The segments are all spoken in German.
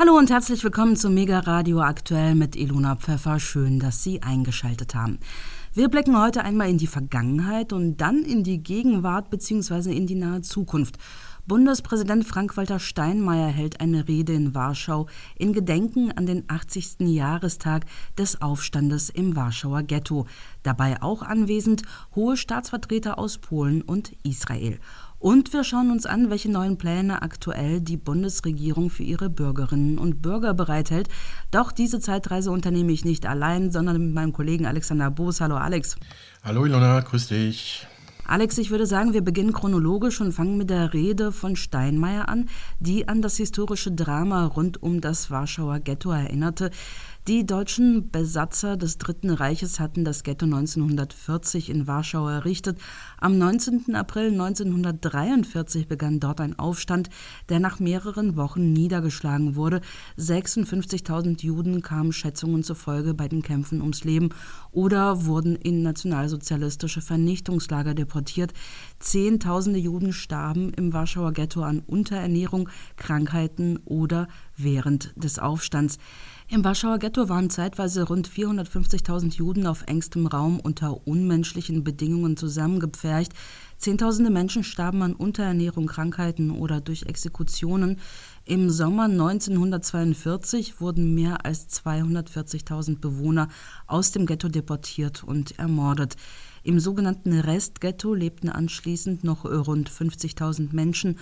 Hallo und herzlich willkommen zu Mega Radio aktuell mit Ilona Pfeffer. Schön, dass Sie eingeschaltet haben. Wir blicken heute einmal in die Vergangenheit und dann in die Gegenwart bzw. in die nahe Zukunft. Bundespräsident Frank-Walter Steinmeier hält eine Rede in Warschau in Gedenken an den 80. Jahrestag des Aufstandes im Warschauer Ghetto. Dabei auch anwesend hohe Staatsvertreter aus Polen und Israel. Und wir schauen uns an, welche neuen Pläne aktuell die Bundesregierung für ihre Bürgerinnen und Bürger bereithält. Doch diese Zeitreise unternehme ich nicht allein, sondern mit meinem Kollegen Alexander Boos. Hallo Alex. Hallo Ilona, grüß dich. Alex, ich würde sagen, wir beginnen chronologisch und fangen mit der Rede von Steinmeier an, die an das historische Drama rund um das Warschauer Ghetto erinnerte. Die deutschen Besatzer des Dritten Reiches hatten das Ghetto 1940 in Warschau errichtet. Am 19. April 1943 begann dort ein Aufstand, der nach mehreren Wochen niedergeschlagen wurde. 56.000 Juden kamen Schätzungen zufolge bei den Kämpfen ums Leben oder wurden in nationalsozialistische Vernichtungslager deportiert. Zehntausende Juden starben im Warschauer Ghetto an Unterernährung, Krankheiten oder während des Aufstands. Im Warschauer Ghetto waren zeitweise rund 450.000 Juden auf engstem Raum unter unmenschlichen Bedingungen zusammengepfercht. Zehntausende Menschen starben an Unterernährung, Krankheiten oder durch Exekutionen. Im Sommer 1942 wurden mehr als 240.000 Bewohner aus dem Ghetto deportiert und ermordet. Im sogenannten Restghetto lebten anschließend noch rund 50.000 Menschen.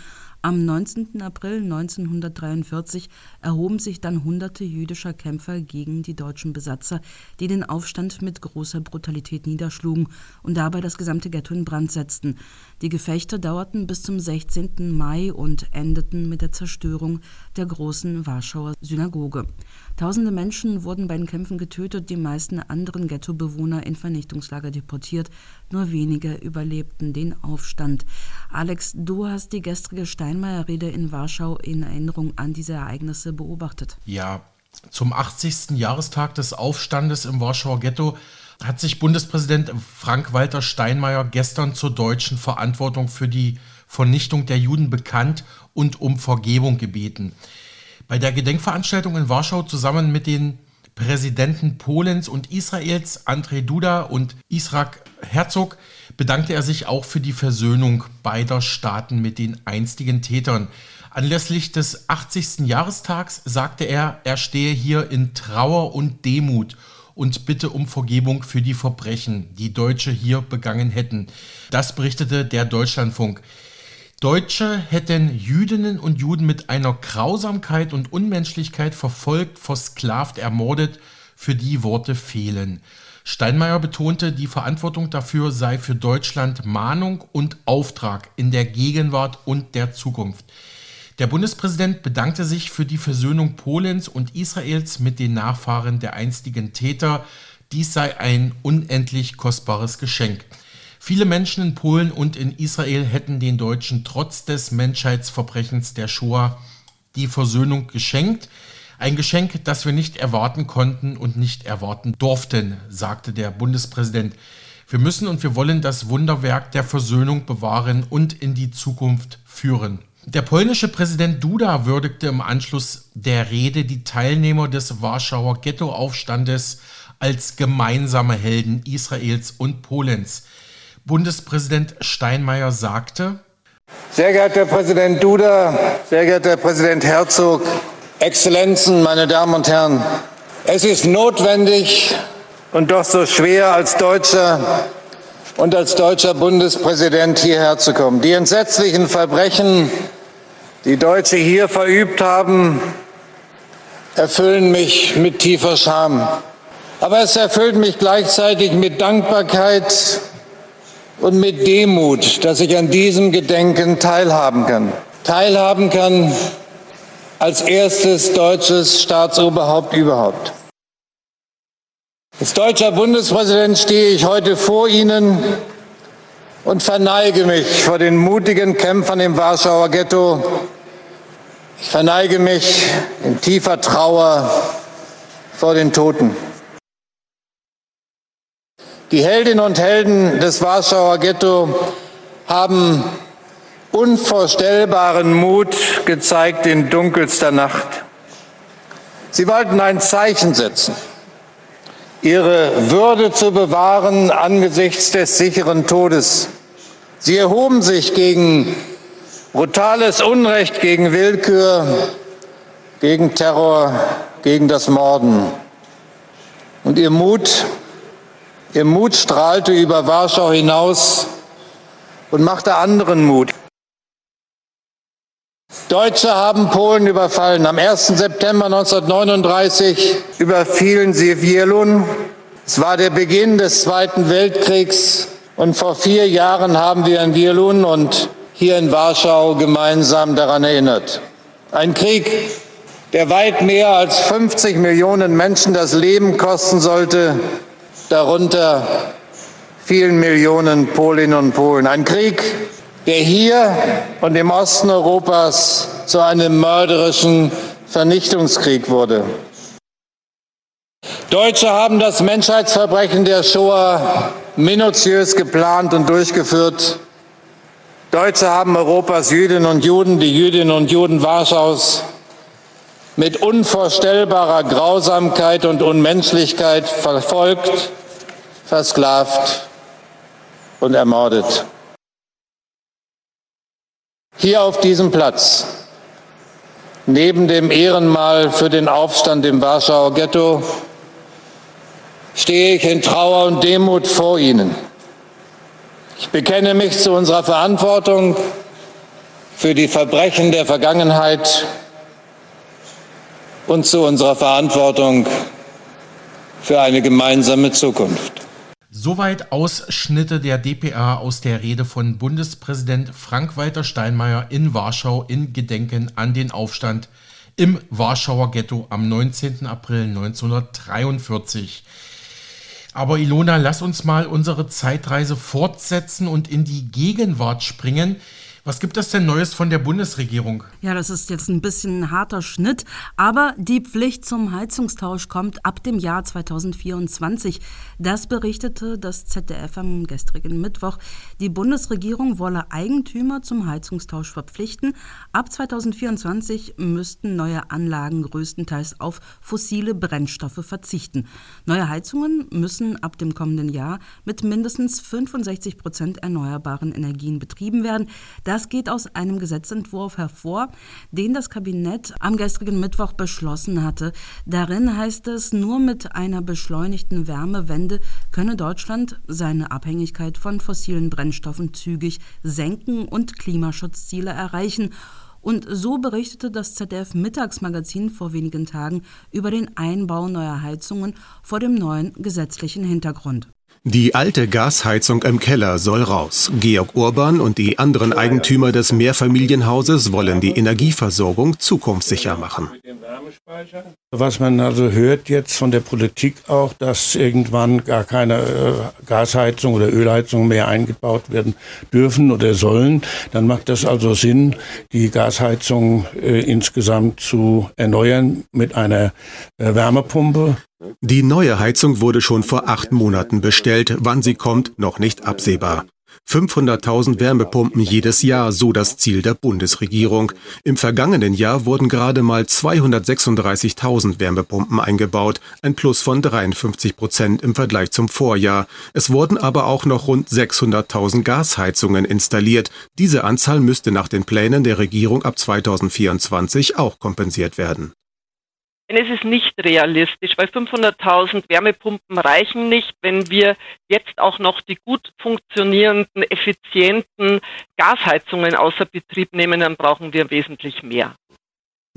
Am 19. April 1943 erhoben sich dann hunderte jüdischer Kämpfer gegen die deutschen Besatzer, die den Aufstand mit großer Brutalität niederschlugen und dabei das gesamte Ghetto in Brand setzten. Die Gefechte dauerten bis zum 16. Mai und endeten mit der Zerstörung der großen Warschauer Synagoge. Tausende Menschen wurden bei den Kämpfen getötet, die meisten anderen Ghettobewohner in Vernichtungslager deportiert. Nur wenige überlebten den Aufstand. Alex, du hast die gestrige Steinmeier-Rede in Warschau in Erinnerung an diese Ereignisse beobachtet. Ja, zum 80. Jahrestag des Aufstandes im Warschauer Ghetto hat sich Bundespräsident Frank-Walter Steinmeier gestern zur deutschen Verantwortung für die Vernichtung der Juden bekannt und um Vergebung gebeten. Bei der Gedenkveranstaltung in Warschau zusammen mit den Präsidenten Polens und Israels, Andrzej Duda und Israk Herzog, bedankte er sich auch für die Versöhnung beider Staaten mit den einstigen Tätern. Anlässlich des 80. Jahrestags sagte er, er stehe hier in Trauer und Demut und bitte um Vergebung für die Verbrechen, die Deutsche hier begangen hätten. Das berichtete der Deutschlandfunk. Deutsche hätten Jüdinnen und Juden mit einer Grausamkeit und Unmenschlichkeit verfolgt, versklavt, ermordet, für die Worte fehlen. Steinmeier betonte, die Verantwortung dafür sei für Deutschland Mahnung und Auftrag in der Gegenwart und der Zukunft. Der Bundespräsident bedankte sich für die Versöhnung Polens und Israels mit den Nachfahren der einstigen Täter. Dies sei ein unendlich kostbares Geschenk. Viele Menschen in Polen und in Israel hätten den Deutschen trotz des Menschheitsverbrechens der Shoah die Versöhnung geschenkt. Ein Geschenk, das wir nicht erwarten konnten und nicht erwarten durften, sagte der Bundespräsident. Wir müssen und wir wollen das Wunderwerk der Versöhnung bewahren und in die Zukunft führen. Der polnische Präsident Duda würdigte im Anschluss der Rede die Teilnehmer des Warschauer Ghettoaufstandes als gemeinsame Helden Israels und Polens. Bundespräsident Steinmeier sagte, Sehr geehrter Herr Präsident Duda, sehr geehrter Herr Präsident Herzog, Exzellenzen, meine Damen und Herren, es ist notwendig und doch so schwer als Deutscher und als deutscher Bundespräsident hierher zu kommen. Die entsetzlichen Verbrechen, die Deutsche hier verübt haben, erfüllen mich mit tiefer Scham. Aber es erfüllt mich gleichzeitig mit Dankbarkeit und mit Demut, dass ich an diesem Gedenken teilhaben kann. Teilhaben kann als erstes deutsches Staatsoberhaupt überhaupt. Als deutscher Bundespräsident stehe ich heute vor Ihnen und verneige mich vor den mutigen Kämpfern im Warschauer Ghetto. Ich verneige mich in tiefer Trauer vor den Toten. Die Heldinnen und Helden des Warschauer Ghetto haben unvorstellbaren Mut gezeigt in dunkelster Nacht. Sie wollten ein Zeichen setzen, ihre Würde zu bewahren angesichts des sicheren Todes. Sie erhoben sich gegen brutales Unrecht, gegen Willkür, gegen Terror, gegen das Morden. Und ihr Mut, ihr Mut strahlte über Warschau hinaus und machte anderen Mut. Deutsche haben Polen überfallen. Am 1. September 1939 überfielen sie Wielun. Es war der Beginn des Zweiten Weltkriegs. Und vor vier Jahren haben wir in Wielun und hier in Warschau gemeinsam daran erinnert. Ein Krieg, der weit mehr als 50 Millionen Menschen das Leben kosten sollte, darunter vielen Millionen Polinnen und Polen. Ein Krieg, der hier und im Osten Europas zu einem mörderischen Vernichtungskrieg wurde. Deutsche haben das Menschheitsverbrechen der Shoah minutiös geplant und durchgeführt. Deutsche haben Europas Jüdinnen und Juden, die Jüdinnen und Juden Warschaus, mit unvorstellbarer Grausamkeit und Unmenschlichkeit verfolgt, versklavt und ermordet. Hier auf diesem Platz, neben dem Ehrenmal für den Aufstand im Warschauer Ghetto, stehe ich in Trauer und Demut vor Ihnen. Ich bekenne mich zu unserer Verantwortung für die Verbrechen der Vergangenheit und zu unserer Verantwortung für eine gemeinsame Zukunft. Soweit Ausschnitte der DPA aus der Rede von Bundespräsident Frank-Walter Steinmeier in Warschau in Gedenken an den Aufstand im Warschauer Ghetto am 19. April 1943. Aber Ilona, lass uns mal unsere Zeitreise fortsetzen und in die Gegenwart springen. Was gibt es denn Neues von der Bundesregierung? Ja, das ist jetzt ein bisschen ein harter Schnitt, aber die Pflicht zum Heizungstausch kommt ab dem Jahr 2024. Das berichtete das ZDF am gestrigen Mittwoch. Die Bundesregierung wolle Eigentümer zum Heizungstausch verpflichten. Ab 2024 müssten neue Anlagen größtenteils auf fossile Brennstoffe verzichten. Neue Heizungen müssen ab dem kommenden Jahr mit mindestens 65 Prozent erneuerbaren Energien betrieben werden. Das geht aus einem Gesetzentwurf hervor, den das Kabinett am gestrigen Mittwoch beschlossen hatte. Darin heißt es, nur mit einer beschleunigten Wärmewende könne Deutschland seine Abhängigkeit von fossilen Brennstoffen zügig senken und Klimaschutzziele erreichen. Und so berichtete das ZDF Mittagsmagazin vor wenigen Tagen über den Einbau neuer Heizungen vor dem neuen gesetzlichen Hintergrund. Die alte Gasheizung im Keller soll raus. Georg Urban und die anderen Eigentümer des Mehrfamilienhauses wollen die Energieversorgung zukunftssicher machen. Was man also hört jetzt von der Politik auch, dass irgendwann gar keine äh, Gasheizung oder Ölheizung mehr eingebaut werden dürfen oder sollen, dann macht das also Sinn, die Gasheizung äh, insgesamt zu erneuern mit einer äh, Wärmepumpe die neue Heizung wurde schon vor acht Monaten bestellt. Wann sie kommt, noch nicht absehbar. 500.000 Wärmepumpen jedes Jahr, so das Ziel der Bundesregierung. Im vergangenen Jahr wurden gerade mal 236.000 Wärmepumpen eingebaut, ein Plus von 53 Prozent im Vergleich zum Vorjahr. Es wurden aber auch noch rund 600.000 Gasheizungen installiert. Diese Anzahl müsste nach den Plänen der Regierung ab 2024 auch kompensiert werden. Es ist nicht realistisch, weil 500.000 Wärmepumpen reichen nicht. Wenn wir jetzt auch noch die gut funktionierenden, effizienten Gasheizungen außer Betrieb nehmen, dann brauchen wir wesentlich mehr.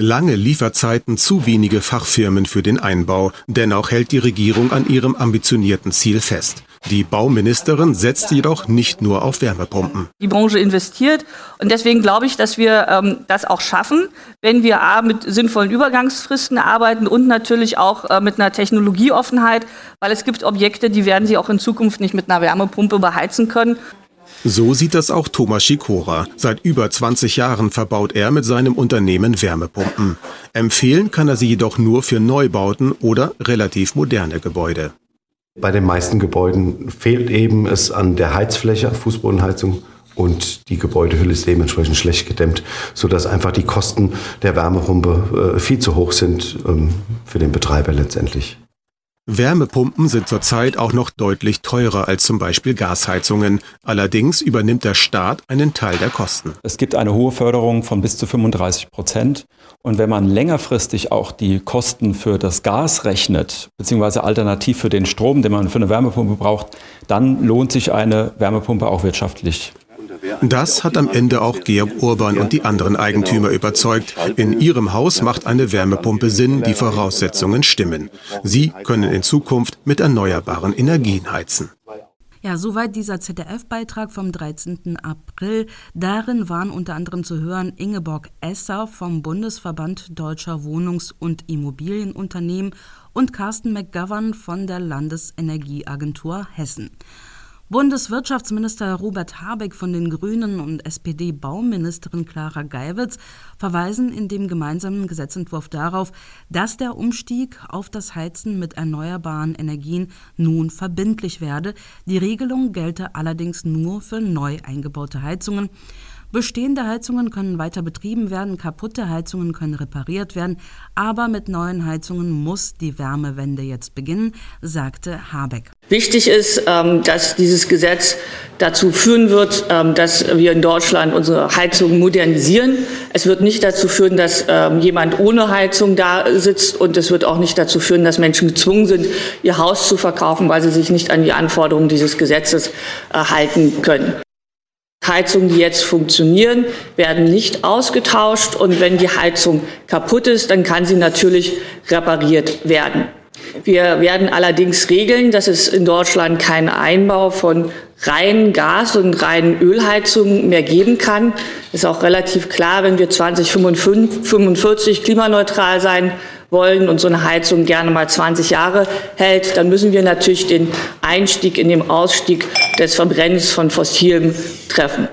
Lange Lieferzeiten, zu wenige Fachfirmen für den Einbau. Dennoch hält die Regierung an ihrem ambitionierten Ziel fest. Die Bauministerin setzt jedoch nicht nur auf Wärmepumpen. Die Branche investiert und deswegen glaube ich, dass wir ähm, das auch schaffen, wenn wir A, mit sinnvollen Übergangsfristen arbeiten und natürlich auch äh, mit einer Technologieoffenheit, weil es gibt Objekte, die werden Sie auch in Zukunft nicht mit einer Wärmepumpe beheizen können. So sieht das auch Thomas Schikora. Seit über 20 Jahren verbaut er mit seinem Unternehmen Wärmepumpen. Empfehlen kann er sie jedoch nur für Neubauten oder relativ moderne Gebäude. Bei den meisten Gebäuden fehlt eben es an der Heizfläche, Fußbodenheizung und die Gebäudehülle ist dementsprechend schlecht gedämmt, sodass einfach die Kosten der Wärmepumpe äh, viel zu hoch sind ähm, für den Betreiber letztendlich. Wärmepumpen sind zurzeit auch noch deutlich teurer als zum Beispiel Gasheizungen. Allerdings übernimmt der Staat einen Teil der Kosten. Es gibt eine hohe Förderung von bis zu 35 Prozent. Und wenn man längerfristig auch die Kosten für das Gas rechnet, beziehungsweise alternativ für den Strom, den man für eine Wärmepumpe braucht, dann lohnt sich eine Wärmepumpe auch wirtschaftlich. Das hat am Ende auch Georg Urban und die anderen Eigentümer überzeugt. In ihrem Haus macht eine Wärmepumpe Sinn, die Voraussetzungen stimmen. Sie können in Zukunft mit erneuerbaren Energien heizen. Ja, soweit dieser ZDF-Beitrag vom 13. April. Darin waren unter anderem zu hören Ingeborg Esser vom Bundesverband Deutscher Wohnungs- und Immobilienunternehmen und Carsten McGovern von der Landesenergieagentur Hessen. Bundeswirtschaftsminister Robert Habeck von den Grünen und SPD-Bauministerin Clara Geiwitz verweisen in dem gemeinsamen Gesetzentwurf darauf, dass der Umstieg auf das Heizen mit erneuerbaren Energien nun verbindlich werde. Die Regelung gelte allerdings nur für neu eingebaute Heizungen. Bestehende Heizungen können weiter betrieben werden, kaputte Heizungen können repariert werden, aber mit neuen Heizungen muss die Wärmewende jetzt beginnen, sagte Habeck. Wichtig ist, ähm, dass dieses Gesetz dazu führen wird, ähm, dass wir in Deutschland unsere Heizungen modernisieren. Es wird nicht dazu führen, dass ähm, jemand ohne Heizung da sitzt und es wird auch nicht dazu führen, dass Menschen gezwungen sind, ihr Haus zu verkaufen, weil sie sich nicht an die Anforderungen dieses Gesetzes äh, halten können. Heizungen, die jetzt funktionieren, werden nicht ausgetauscht und wenn die Heizung kaputt ist, dann kann sie natürlich repariert werden. Wir werden allerdings regeln, dass es in Deutschland keinen Einbau von reinen Gas- und reinen Ölheizungen mehr geben kann. Ist auch relativ klar, wenn wir 2045 klimaneutral sein wollen und so eine Heizung gerne mal 20 Jahre hält, dann müssen wir natürlich den Einstieg in den Ausstieg des Verbrennens von Fossilem treffen.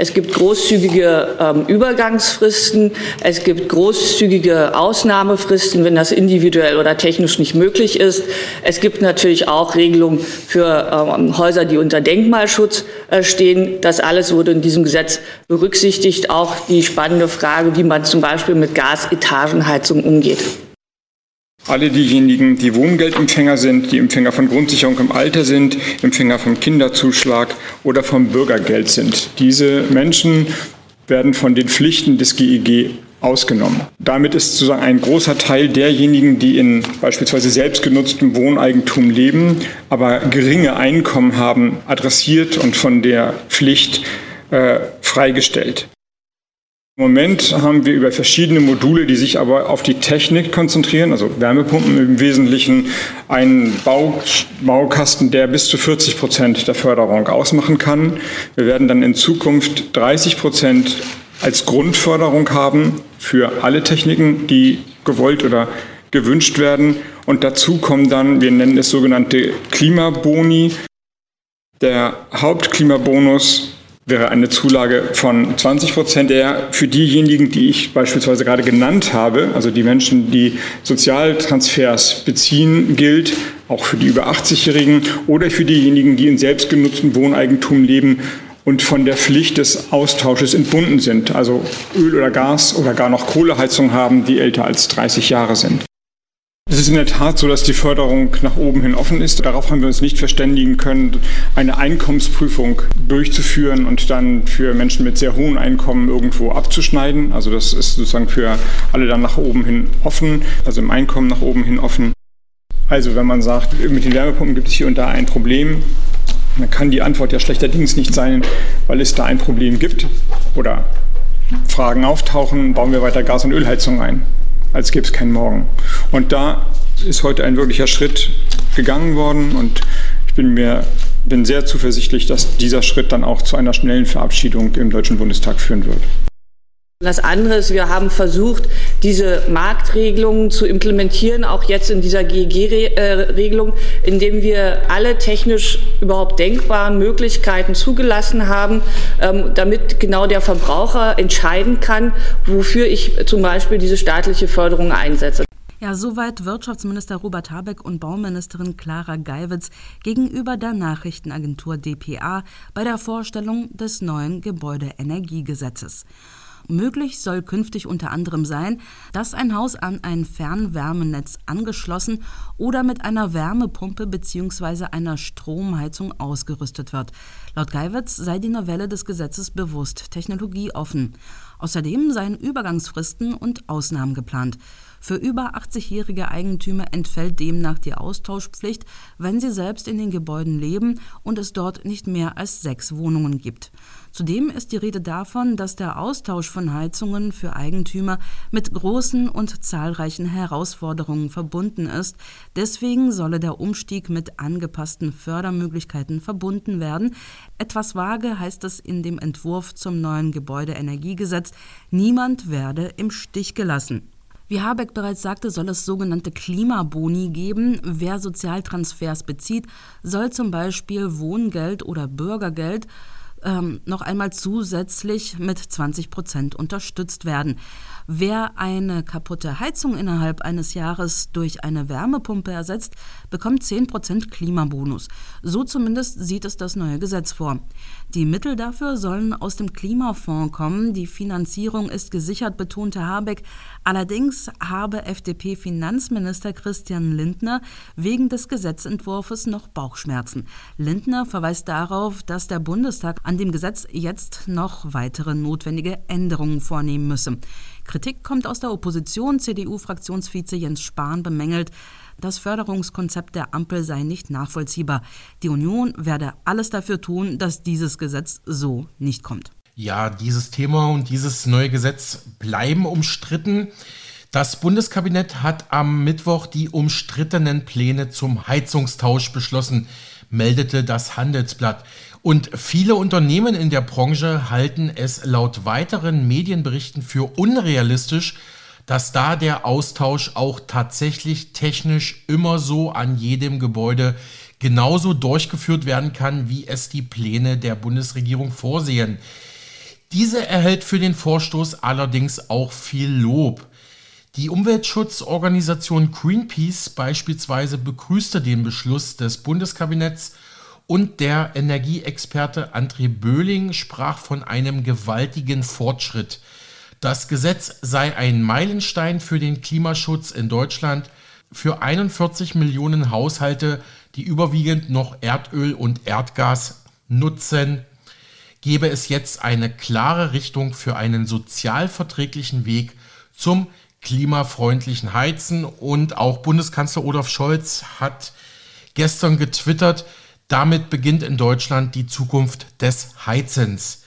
Es gibt großzügige ähm, Übergangsfristen, es gibt großzügige Ausnahmefristen, wenn das individuell oder technisch nicht möglich ist. Es gibt natürlich auch Regelungen für ähm, Häuser, die unter Denkmalschutz äh, stehen. Das alles wurde in diesem Gesetz berücksichtigt. Auch die spannende Frage, wie man zum Beispiel mit Gasetagenheizung umgeht alle diejenigen, die Wohngeldempfänger sind, die Empfänger von Grundsicherung im Alter sind, Empfänger vom Kinderzuschlag oder vom Bürgergeld sind. Diese Menschen werden von den Pflichten des GEG ausgenommen. Damit ist sozusagen ein großer Teil derjenigen, die in beispielsweise selbstgenutztem Wohneigentum leben, aber geringe Einkommen haben, adressiert und von der Pflicht äh, freigestellt. Im Moment haben wir über verschiedene Module, die sich aber auf die Technik konzentrieren, also Wärmepumpen im Wesentlichen, einen Bau, Baukasten, der bis zu 40 Prozent der Förderung ausmachen kann. Wir werden dann in Zukunft 30 Prozent als Grundförderung haben für alle Techniken, die gewollt oder gewünscht werden. Und dazu kommen dann, wir nennen es sogenannte Klimaboni. Der Hauptklimabonus wäre eine Zulage von 20 Prozent, der für diejenigen, die ich beispielsweise gerade genannt habe, also die Menschen, die Sozialtransfers beziehen, gilt, auch für die über 80-Jährigen oder für diejenigen, die in selbstgenutztem Wohneigentum leben und von der Pflicht des Austausches entbunden sind, also Öl oder Gas oder gar noch Kohleheizung haben, die älter als 30 Jahre sind. Es ist in der Tat so, dass die Förderung nach oben hin offen ist. Darauf haben wir uns nicht verständigen können, eine Einkommensprüfung durchzuführen und dann für Menschen mit sehr hohen Einkommen irgendwo abzuschneiden. Also das ist sozusagen für alle dann nach oben hin offen, also im Einkommen nach oben hin offen. Also wenn man sagt, mit den Wärmepumpen gibt es hier und da ein Problem, dann kann die Antwort ja schlechterdings nicht sein, weil es da ein Problem gibt oder Fragen auftauchen, bauen wir weiter Gas- und Ölheizung ein als gäbe es keinen Morgen. Und da ist heute ein wirklicher Schritt gegangen worden und ich bin mir bin sehr zuversichtlich, dass dieser Schritt dann auch zu einer schnellen Verabschiedung im Deutschen Bundestag führen wird. Das andere ist, wir haben versucht, diese Marktregelungen zu implementieren, auch jetzt in dieser GEG-Regelung, indem wir alle technisch überhaupt denkbaren Möglichkeiten zugelassen haben, ähm, damit genau der Verbraucher entscheiden kann, wofür ich zum Beispiel diese staatliche Förderung einsetze. Ja, soweit Wirtschaftsminister Robert Habeck und Bauministerin Clara Geiwitz gegenüber der Nachrichtenagentur dpa bei der Vorstellung des neuen Gebäudeenergiegesetzes. Möglich soll künftig unter anderem sein, dass ein Haus an ein Fernwärmenetz angeschlossen oder mit einer Wärmepumpe bzw. einer Stromheizung ausgerüstet wird. Laut Geiwitz sei die Novelle des Gesetzes bewusst technologieoffen. Außerdem seien Übergangsfristen und Ausnahmen geplant. Für über 80-jährige Eigentümer entfällt demnach die Austauschpflicht, wenn sie selbst in den Gebäuden leben und es dort nicht mehr als sechs Wohnungen gibt. Zudem ist die Rede davon, dass der Austausch von Heizungen für Eigentümer mit großen und zahlreichen Herausforderungen verbunden ist. Deswegen solle der Umstieg mit angepassten Fördermöglichkeiten verbunden werden. Etwas vage heißt es in dem Entwurf zum neuen Gebäudeenergiegesetz, niemand werde im Stich gelassen. Wie Habeck bereits sagte, soll es sogenannte Klimaboni geben. Wer Sozialtransfers bezieht, soll zum Beispiel Wohngeld oder Bürgergeld ähm, noch einmal zusätzlich mit 20 Prozent unterstützt werden. Wer eine kaputte Heizung innerhalb eines Jahres durch eine Wärmepumpe ersetzt, bekommt 10% Klimabonus. So zumindest sieht es das neue Gesetz vor. Die Mittel dafür sollen aus dem Klimafonds kommen. Die Finanzierung ist gesichert, betonte Habeck. Allerdings habe FDP-Finanzminister Christian Lindner wegen des Gesetzentwurfs noch Bauchschmerzen. Lindner verweist darauf, dass der Bundestag an dem Gesetz jetzt noch weitere notwendige Änderungen vornehmen müsse. Kritik kommt aus der Opposition. CDU-Fraktionsvize Jens Spahn bemängelt, das Förderungskonzept der Ampel sei nicht nachvollziehbar. Die Union werde alles dafür tun, dass dieses Gesetz so nicht kommt. Ja, dieses Thema und dieses neue Gesetz bleiben umstritten. Das Bundeskabinett hat am Mittwoch die umstrittenen Pläne zum Heizungstausch beschlossen, meldete das Handelsblatt. Und viele Unternehmen in der Branche halten es laut weiteren Medienberichten für unrealistisch, dass da der Austausch auch tatsächlich technisch immer so an jedem Gebäude genauso durchgeführt werden kann, wie es die Pläne der Bundesregierung vorsehen. Diese erhält für den Vorstoß allerdings auch viel Lob. Die Umweltschutzorganisation Greenpeace beispielsweise begrüßte den Beschluss des Bundeskabinetts und der Energieexperte André Böhling sprach von einem gewaltigen Fortschritt. Das Gesetz sei ein Meilenstein für den Klimaschutz in Deutschland. Für 41 Millionen Haushalte, die überwiegend noch Erdöl und Erdgas nutzen, gebe es jetzt eine klare Richtung für einen sozialverträglichen Weg zum klimafreundlichen Heizen. Und auch Bundeskanzler Olaf Scholz hat gestern getwittert, damit beginnt in Deutschland die Zukunft des Heizens.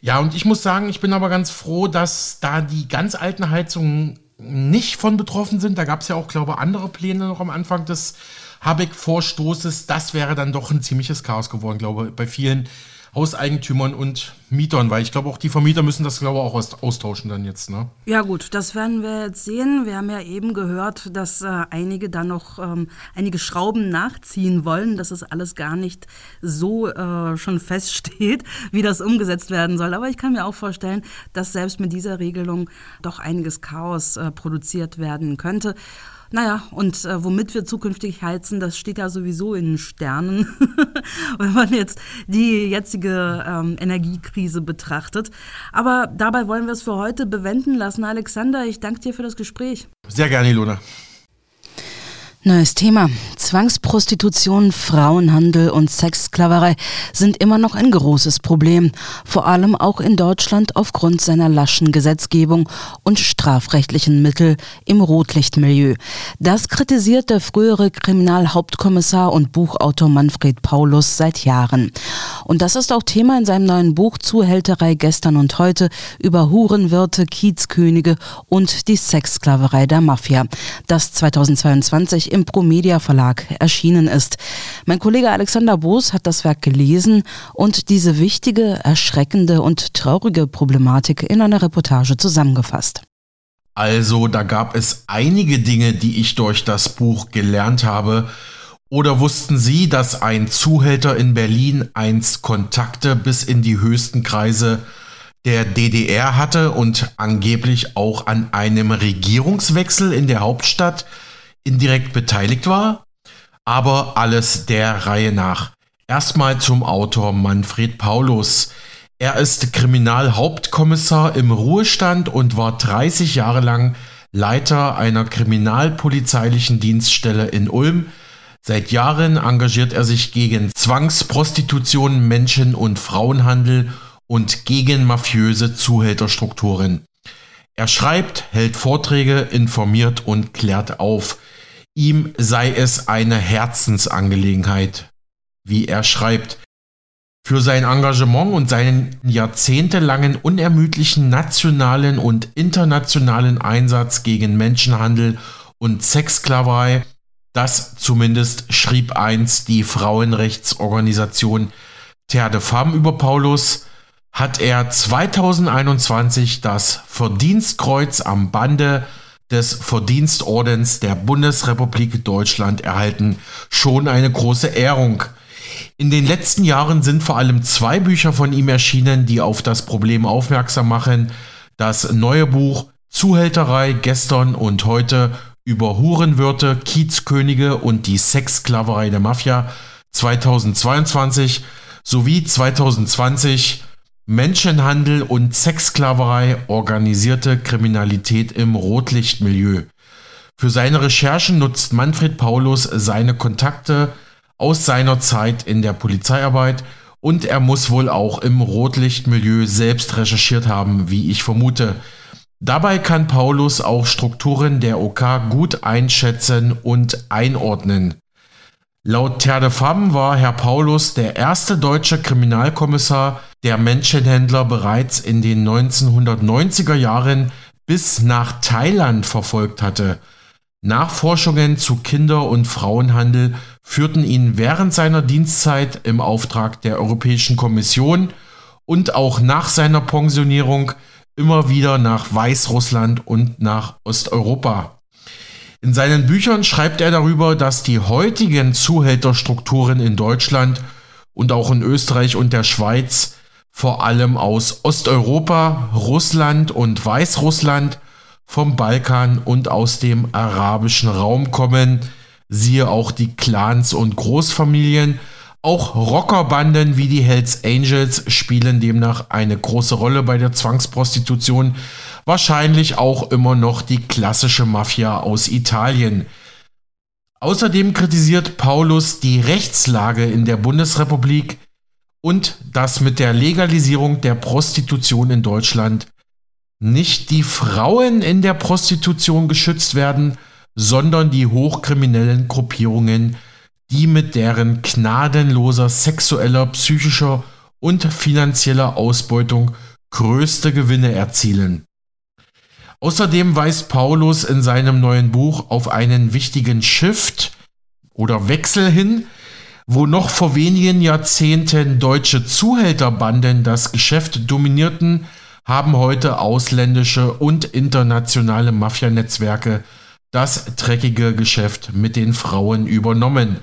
Ja, und ich muss sagen, ich bin aber ganz froh, dass da die ganz alten Heizungen nicht von betroffen sind. Da gab es ja auch, glaube ich, andere Pläne noch am Anfang des Habeck-Vorstoßes. Das wäre dann doch ein ziemliches Chaos geworden, glaube ich, bei vielen Hauseigentümern und Mietern, weil ich glaube auch die Vermieter müssen das glaube ich auch austauschen dann jetzt. Ne? Ja gut, das werden wir jetzt sehen. Wir haben ja eben gehört, dass äh, einige da noch ähm, einige Schrauben nachziehen wollen, dass es alles gar nicht so äh, schon feststeht, wie das umgesetzt werden soll. Aber ich kann mir auch vorstellen, dass selbst mit dieser Regelung doch einiges Chaos äh, produziert werden könnte. Naja, und äh, womit wir zukünftig heizen, das steht ja sowieso in Sternen, wenn man jetzt die jetzige ähm, Energiekrise betrachtet. Aber dabei wollen wir es für heute bewenden lassen. Alexander, ich danke dir für das Gespräch. Sehr gerne, Ilona. Neues Thema. Zwangsprostitution, Frauenhandel und Sexsklaverei sind immer noch ein großes Problem, vor allem auch in Deutschland aufgrund seiner laschen Gesetzgebung und strafrechtlichen Mittel im Rotlichtmilieu. Das kritisiert der frühere Kriminalhauptkommissar und Buchautor Manfred Paulus seit Jahren. Und das ist auch Thema in seinem neuen Buch Zuhälterei gestern und heute über Hurenwirte, Kiezkönige und die Sexsklaverei der Mafia, das 2022 im Promedia Verlag erschienen ist. Mein Kollege Alexander Boos hat das Werk gelesen und diese wichtige, erschreckende und traurige Problematik in einer Reportage zusammengefasst. Also, da gab es einige Dinge, die ich durch das Buch gelernt habe. Oder wussten Sie, dass ein Zuhälter in Berlin einst Kontakte bis in die höchsten Kreise der DDR hatte und angeblich auch an einem Regierungswechsel in der Hauptstadt indirekt beteiligt war. Aber alles der Reihe nach. Erstmal zum Autor Manfred Paulus. Er ist Kriminalhauptkommissar im Ruhestand und war 30 Jahre lang Leiter einer kriminalpolizeilichen Dienststelle in Ulm. Seit Jahren engagiert er sich gegen Zwangsprostitution, Menschen- und Frauenhandel und gegen mafiöse Zuhälterstrukturen. Er schreibt, hält Vorträge, informiert und klärt auf. Ihm sei es eine Herzensangelegenheit, wie er schreibt. Für sein Engagement und seinen jahrzehntelangen unermüdlichen nationalen und internationalen Einsatz gegen Menschenhandel und Sexsklaverei, das zumindest schrieb einst die Frauenrechtsorganisation Terre de Femme über Paulus, hat er 2021 das Verdienstkreuz am Bande des Verdienstordens der Bundesrepublik Deutschland erhalten. Schon eine große Ehrung. In den letzten Jahren sind vor allem zwei Bücher von ihm erschienen, die auf das Problem aufmerksam machen. Das neue Buch Zuhälterei gestern und heute über Hurenwirte, Kiezkönige und die Sexsklaverei der Mafia 2022 sowie 2020 Menschenhandel und Sexsklaverei, organisierte Kriminalität im Rotlichtmilieu. Für seine Recherchen nutzt Manfred Paulus seine Kontakte aus seiner Zeit in der Polizeiarbeit und er muss wohl auch im Rotlichtmilieu selbst recherchiert haben, wie ich vermute. Dabei kann Paulus auch Strukturen der OK gut einschätzen und einordnen. Laut Terre de Femme war Herr Paulus der erste deutsche Kriminalkommissar, der Menschenhändler bereits in den 1990er Jahren bis nach Thailand verfolgt hatte. Nachforschungen zu Kinder- und Frauenhandel führten ihn während seiner Dienstzeit im Auftrag der Europäischen Kommission und auch nach seiner Pensionierung immer wieder nach Weißrussland und nach Osteuropa. In seinen Büchern schreibt er darüber, dass die heutigen Zuhälterstrukturen in Deutschland und auch in Österreich und der Schweiz vor allem aus Osteuropa, Russland und Weißrussland vom Balkan und aus dem arabischen Raum kommen. Siehe auch die Clans und Großfamilien. Auch Rockerbanden wie die Hells Angels spielen demnach eine große Rolle bei der Zwangsprostitution. Wahrscheinlich auch immer noch die klassische Mafia aus Italien. Außerdem kritisiert Paulus die Rechtslage in der Bundesrepublik und dass mit der Legalisierung der Prostitution in Deutschland nicht die Frauen in der Prostitution geschützt werden, sondern die hochkriminellen Gruppierungen, die mit deren gnadenloser sexueller, psychischer und finanzieller Ausbeutung größte Gewinne erzielen. Außerdem weist Paulus in seinem neuen Buch auf einen wichtigen Shift oder Wechsel hin, wo noch vor wenigen Jahrzehnten deutsche Zuhälterbanden das Geschäft dominierten, haben heute ausländische und internationale Mafianetzwerke das dreckige Geschäft mit den Frauen übernommen.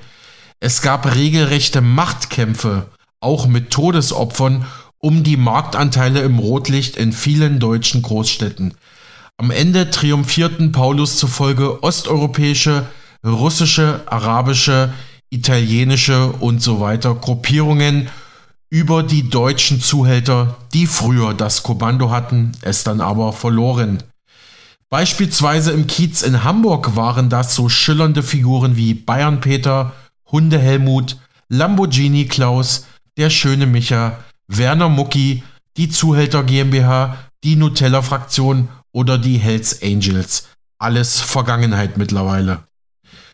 Es gab regelrechte Machtkämpfe, auch mit Todesopfern, um die Marktanteile im Rotlicht in vielen deutschen Großstädten. Am Ende triumphierten Paulus zufolge osteuropäische, russische, arabische, italienische und so weiter Gruppierungen über die deutschen Zuhälter, die früher das Kommando hatten, es dann aber verloren. Beispielsweise im Kiez in Hamburg waren das so schillernde Figuren wie Bayern Peter, Hunde Helmut, Lamborghini Klaus, der schöne Micha, Werner Mucki, die Zuhälter GmbH, die Nutella Fraktion oder die Hells Angels. Alles Vergangenheit mittlerweile.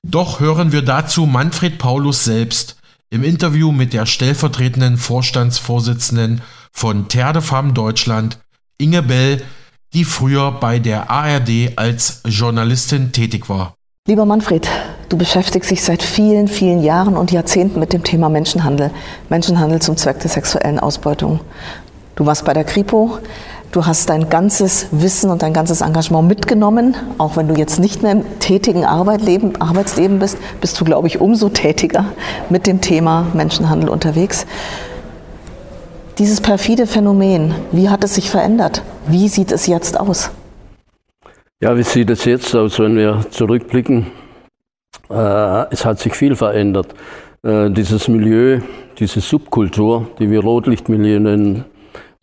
Doch hören wir dazu Manfred Paulus selbst, im Interview mit der stellvertretenden Vorstandsvorsitzenden von Terre de Femme Deutschland, Inge Bell, die früher bei der ARD als Journalistin tätig war. Lieber Manfred, du beschäftigst dich seit vielen, vielen Jahren und Jahrzehnten mit dem Thema Menschenhandel. Menschenhandel zum Zweck der sexuellen Ausbeutung. Du warst bei der Kripo, Du hast dein ganzes Wissen und dein ganzes Engagement mitgenommen. Auch wenn du jetzt nicht mehr im tätigen Arbeitleben, Arbeitsleben bist, bist du, glaube ich, umso tätiger mit dem Thema Menschenhandel unterwegs. Dieses perfide Phänomen, wie hat es sich verändert? Wie sieht es jetzt aus? Ja, wie sieht es jetzt aus, wenn wir zurückblicken? Äh, es hat sich viel verändert. Äh, dieses Milieu, diese Subkultur, die wir Rotlichtmilieu nennen,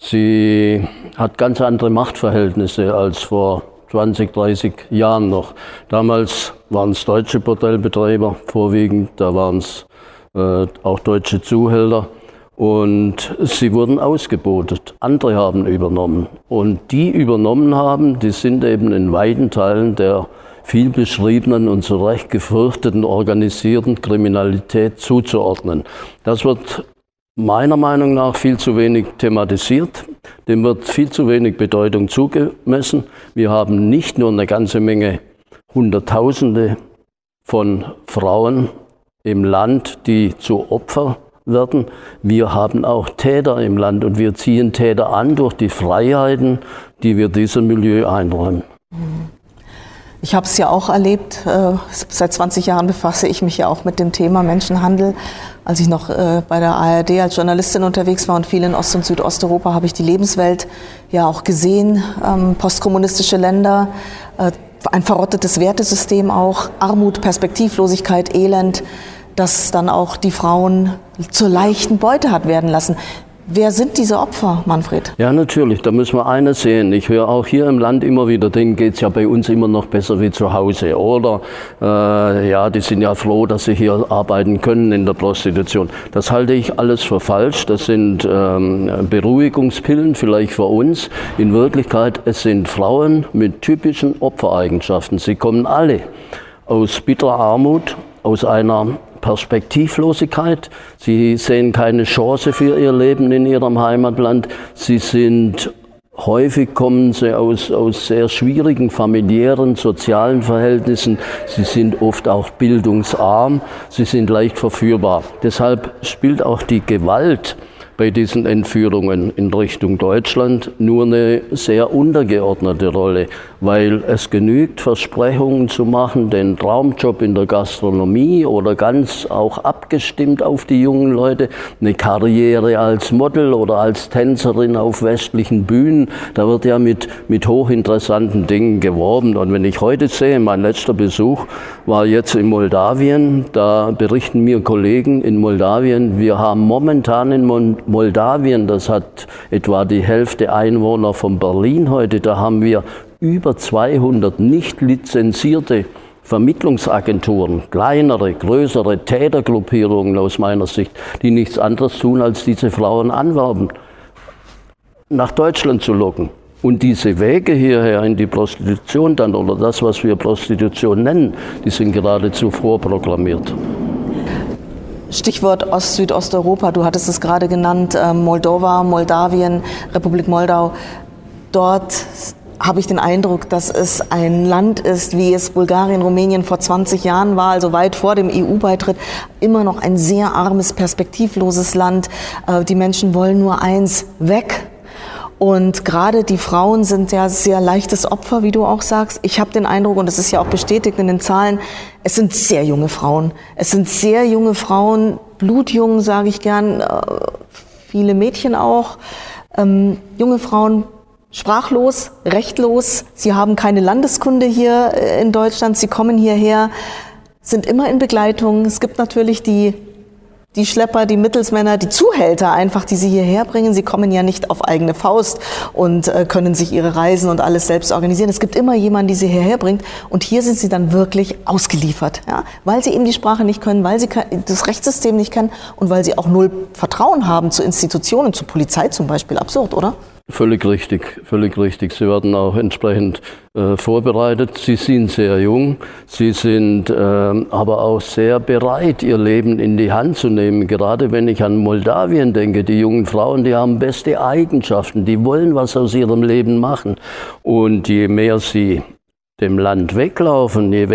sie hat ganz andere Machtverhältnisse als vor 20, 30 Jahren noch. Damals waren es deutsche Bordellbetreiber vorwiegend, da waren es äh, auch deutsche Zuhälter. Und sie wurden ausgebotet. Andere haben übernommen. Und die übernommen haben, die sind eben in weiten Teilen der viel beschriebenen und zu Recht gefürchteten organisierten Kriminalität zuzuordnen. Das wird meiner Meinung nach viel zu wenig thematisiert. Dem wird viel zu wenig Bedeutung zugemessen. Wir haben nicht nur eine ganze Menge Hunderttausende von Frauen im Land, die zu Opfer werden. Wir haben auch Täter im Land und wir ziehen Täter an durch die Freiheiten, die wir diesem Milieu einräumen. Ich habe es ja auch erlebt. Äh, seit 20 Jahren befasse ich mich ja auch mit dem Thema Menschenhandel. Als ich noch äh, bei der ARD als Journalistin unterwegs war und viel in Ost- und Südosteuropa, habe ich die Lebenswelt ja auch gesehen. Ähm, postkommunistische Länder, äh, ein verrottetes Wertesystem auch, Armut, Perspektivlosigkeit, Elend das dann auch die Frauen zur leichten Beute hat werden lassen. Wer sind diese Opfer, Manfred? Ja, natürlich, da müssen wir eines sehen. Ich höre auch hier im Land immer wieder, denen geht es ja bei uns immer noch besser wie zu Hause. Oder äh, ja, die sind ja froh, dass sie hier arbeiten können in der Prostitution. Das halte ich alles für falsch. Das sind ähm, Beruhigungspillen vielleicht für uns. In Wirklichkeit, es sind Frauen mit typischen Opfereigenschaften. Sie kommen alle aus bitterer Armut, aus einer Perspektivlosigkeit. Sie sehen keine Chance für ihr Leben in ihrem Heimatland. Sie sind Häufig kommen sie aus, aus sehr schwierigen familiären, sozialen Verhältnissen. Sie sind oft auch bildungsarm. Sie sind leicht verführbar. Deshalb spielt auch die Gewalt bei diesen Entführungen in Richtung Deutschland nur eine sehr untergeordnete Rolle, weil es genügt, Versprechungen zu machen, den Traumjob in der Gastronomie oder ganz auch abgestimmt auf die jungen Leute, eine Karriere als Model oder als Tänzerin auf westlichen Bühnen. Da wird ja mit, mit hochinteressanten Dingen geworben. Und wenn ich heute sehe, mein letzter Besuch war jetzt in Moldawien, da berichten mir Kollegen in Moldawien, wir haben momentan in Moldawien, das hat etwa die Hälfte Einwohner von Berlin heute, da haben wir über 200 nicht lizenzierte Vermittlungsagenturen, kleinere, größere Tätergruppierungen aus meiner Sicht, die nichts anderes tun, als diese Frauen anwerben, nach Deutschland zu locken. Und diese Wege hierher in die Prostitution dann oder das, was wir Prostitution nennen, die sind geradezu vorprogrammiert. Stichwort Ost-Südosteuropa, du hattest es gerade genannt, äh, Moldova, Moldawien, Republik Moldau. Dort habe ich den Eindruck, dass es ein Land ist, wie es Bulgarien, Rumänien vor 20 Jahren war, also weit vor dem EU-Beitritt, immer noch ein sehr armes, perspektivloses Land. Äh, die Menschen wollen nur eins, weg und gerade die Frauen sind ja sehr leichtes Opfer, wie du auch sagst. Ich habe den Eindruck, und das ist ja auch bestätigt in den Zahlen, es sind sehr junge Frauen. Es sind sehr junge Frauen, blutjung, sage ich gern, äh, viele Mädchen auch. Ähm, junge Frauen, sprachlos, rechtlos. Sie haben keine Landeskunde hier äh, in Deutschland. Sie kommen hierher, sind immer in Begleitung. Es gibt natürlich die die Schlepper, die Mittelsmänner, die Zuhälter einfach, die sie hierher bringen. Sie kommen ja nicht auf eigene Faust und äh, können sich ihre Reisen und alles selbst organisieren. Es gibt immer jemanden, die sie hierher bringt. Und hier sind sie dann wirklich ausgeliefert, ja? weil sie eben die Sprache nicht können, weil sie das Rechtssystem nicht kennen und weil sie auch null Vertrauen haben zu Institutionen, zur Polizei zum Beispiel. Absurd, oder? Völlig richtig, völlig richtig. Sie werden auch entsprechend äh, vorbereitet. Sie sind sehr jung, sie sind äh, aber auch sehr bereit, ihr Leben in die Hand zu nehmen. Gerade wenn ich an Moldawien denke, die jungen Frauen, die haben beste Eigenschaften, die wollen was aus ihrem Leben machen. Und je mehr sie dem Land weglaufen, je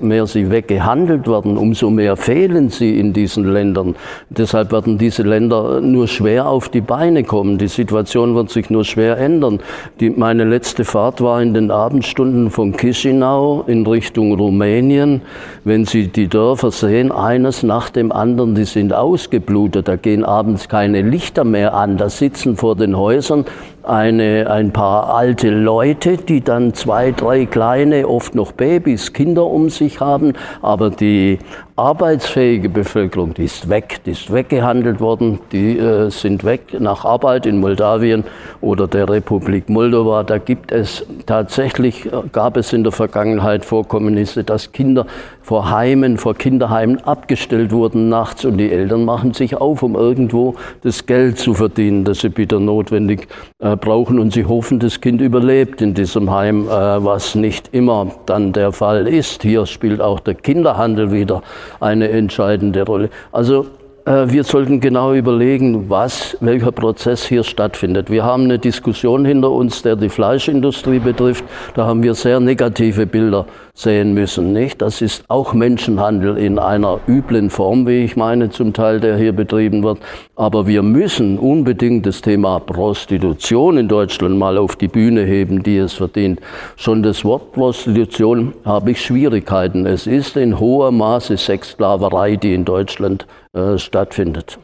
mehr sie weggehandelt werden, umso mehr fehlen sie in diesen Ländern. Deshalb werden diese Länder nur schwer auf die Beine kommen. Die Situation wird sich nur schwer ändern. Die, meine letzte Fahrt war in den Abendstunden von Chisinau in Richtung Rumänien. Wenn Sie die Dörfer sehen, eines nach dem anderen, die sind ausgeblutet. Da gehen abends keine Lichter mehr an. Da sitzen vor den Häusern eine, ein paar alte Leute, die dann zwei, drei kleine, oft noch Babys, Kinder um sich haben, aber die arbeitsfähige Bevölkerung, die ist weg, die ist weggehandelt worden, die äh, sind weg nach Arbeit in Moldawien oder der Republik Moldova. Da gibt es tatsächlich, äh, gab es in der Vergangenheit Vorkommnisse, dass Kinder vor Heimen, vor Kinderheimen abgestellt wurden nachts und die Eltern machen sich auf, um irgendwo das Geld zu verdienen, das sie bitter notwendig äh, brauchen und sie hoffen, das Kind überlebt in diesem Heim, äh, was nicht immer dann der Fall ist. Hier spielt auch der Kinderhandel wieder eine entscheidende Rolle. Also äh, wir sollten genau überlegen, was, welcher Prozess hier stattfindet. Wir haben eine Diskussion hinter uns, der die Fleischindustrie betrifft. Da haben wir sehr negative Bilder sehen müssen. Nicht? Das ist auch Menschenhandel in einer üblen Form, wie ich meine, zum Teil, der hier betrieben wird. Aber wir müssen unbedingt das Thema Prostitution in Deutschland mal auf die Bühne heben, die es verdient. Schon das Wort Prostitution habe ich Schwierigkeiten. Es ist in hohem Maße Sexsklaverei, die in Deutschland äh, stattfindet.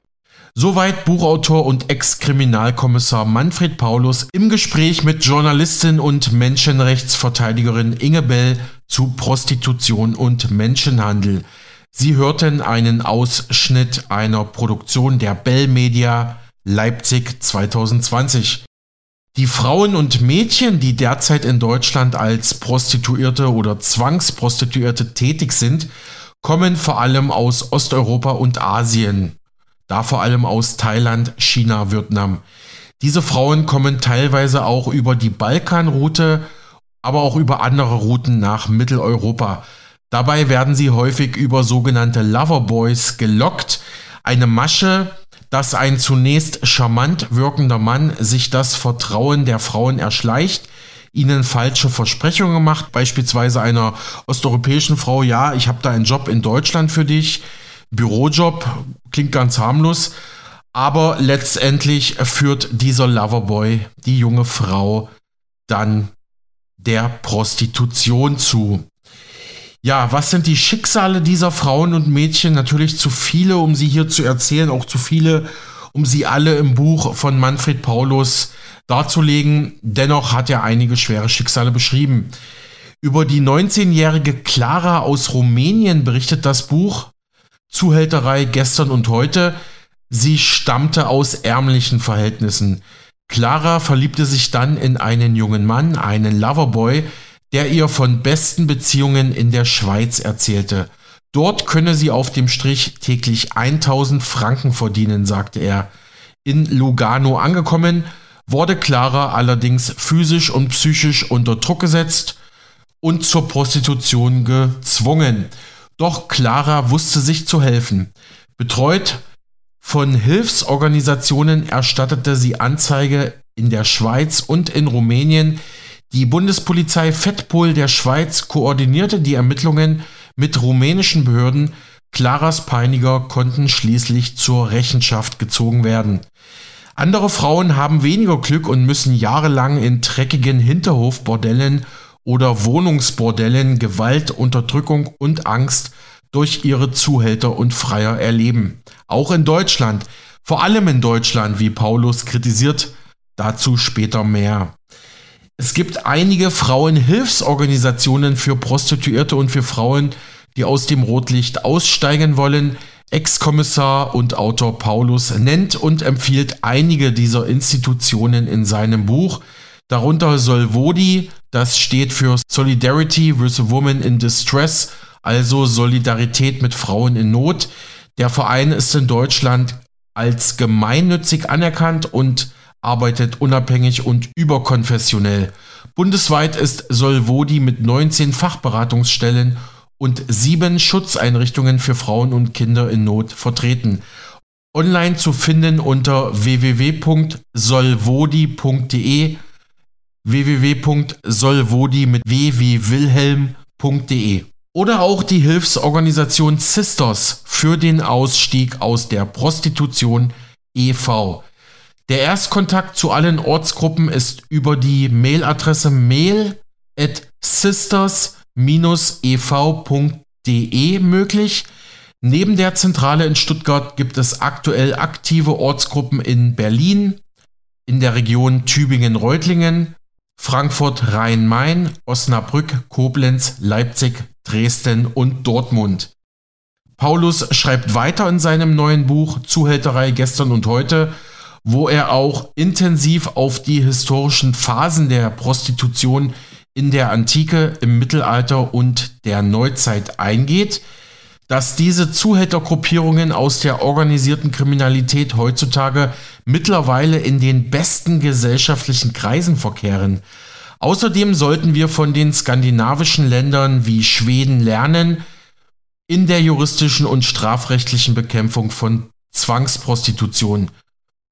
Soweit Buchautor und Ex-Kriminalkommissar Manfred Paulus im Gespräch mit Journalistin und Menschenrechtsverteidigerin Inge Bell zu Prostitution und Menschenhandel. Sie hörten einen Ausschnitt einer Produktion der Bell Media Leipzig 2020. Die Frauen und Mädchen, die derzeit in Deutschland als Prostituierte oder Zwangsprostituierte tätig sind, kommen vor allem aus Osteuropa und Asien, da vor allem aus Thailand, China, Vietnam. Diese Frauen kommen teilweise auch über die Balkanroute, aber auch über andere Routen nach Mitteleuropa. Dabei werden sie häufig über sogenannte Loverboys gelockt, eine Masche, dass ein zunächst charmant wirkender Mann sich das Vertrauen der Frauen erschleicht, ihnen falsche Versprechungen macht, beispielsweise einer osteuropäischen Frau, ja, ich habe da einen Job in Deutschland für dich, Bürojob, klingt ganz harmlos, aber letztendlich führt dieser Loverboy die junge Frau dann der Prostitution zu. Ja, was sind die Schicksale dieser Frauen und Mädchen? Natürlich zu viele, um sie hier zu erzählen, auch zu viele, um sie alle im Buch von Manfred Paulus darzulegen. Dennoch hat er einige schwere Schicksale beschrieben. Über die 19-jährige Clara aus Rumänien berichtet das Buch Zuhälterei gestern und heute. Sie stammte aus ärmlichen Verhältnissen. Clara verliebte sich dann in einen jungen Mann, einen Loverboy, der ihr von besten Beziehungen in der Schweiz erzählte. Dort könne sie auf dem Strich täglich 1000 Franken verdienen, sagte er. In Lugano angekommen, wurde Clara allerdings physisch und psychisch unter Druck gesetzt und zur Prostitution gezwungen. Doch Clara wusste sich zu helfen. Betreut von Hilfsorganisationen erstattete sie Anzeige in der Schweiz und in Rumänien. Die Bundespolizei Fettpol der Schweiz koordinierte die Ermittlungen mit rumänischen Behörden. Claras Peiniger konnten schließlich zur Rechenschaft gezogen werden. Andere Frauen haben weniger Glück und müssen jahrelang in dreckigen Hinterhofbordellen oder Wohnungsbordellen Gewalt, Unterdrückung und Angst durch ihre Zuhälter und Freier erleben. Auch in Deutschland, vor allem in Deutschland, wie Paulus kritisiert, dazu später mehr. Es gibt einige Frauenhilfsorganisationen für Prostituierte und für Frauen, die aus dem Rotlicht aussteigen wollen. Ex-Kommissar und Autor Paulus nennt und empfiehlt einige dieser Institutionen in seinem Buch, darunter Solvodi, das steht für Solidarity with a Woman in Distress, also Solidarität mit Frauen in Not. Der Verein ist in Deutschland als gemeinnützig anerkannt und arbeitet unabhängig und überkonfessionell. Bundesweit ist Solvodi mit 19 Fachberatungsstellen und sieben Schutzeinrichtungen für Frauen und Kinder in Not vertreten. Online zu finden unter www.solvodi.de www.solvodi mit w wie Wilhelm.de. Oder auch die Hilfsorganisation Sisters für den Ausstieg aus der Prostitution e.V. Der Erstkontakt zu allen Ortsgruppen ist über die Mailadresse mail at sisters-ev.de möglich. Neben der Zentrale in Stuttgart gibt es aktuell aktive Ortsgruppen in Berlin, in der Region Tübingen-Reutlingen, Frankfurt Rhein-Main, Osnabrück, Koblenz, Leipzig, Dresden und Dortmund. Paulus schreibt weiter in seinem neuen Buch Zuhälterei gestern und heute, wo er auch intensiv auf die historischen Phasen der Prostitution in der Antike, im Mittelalter und der Neuzeit eingeht, dass diese Zuhältergruppierungen aus der organisierten Kriminalität heutzutage mittlerweile in den besten gesellschaftlichen Kreisen verkehren. Außerdem sollten wir von den skandinavischen Ländern wie Schweden lernen, in der juristischen und strafrechtlichen Bekämpfung von Zwangsprostitution.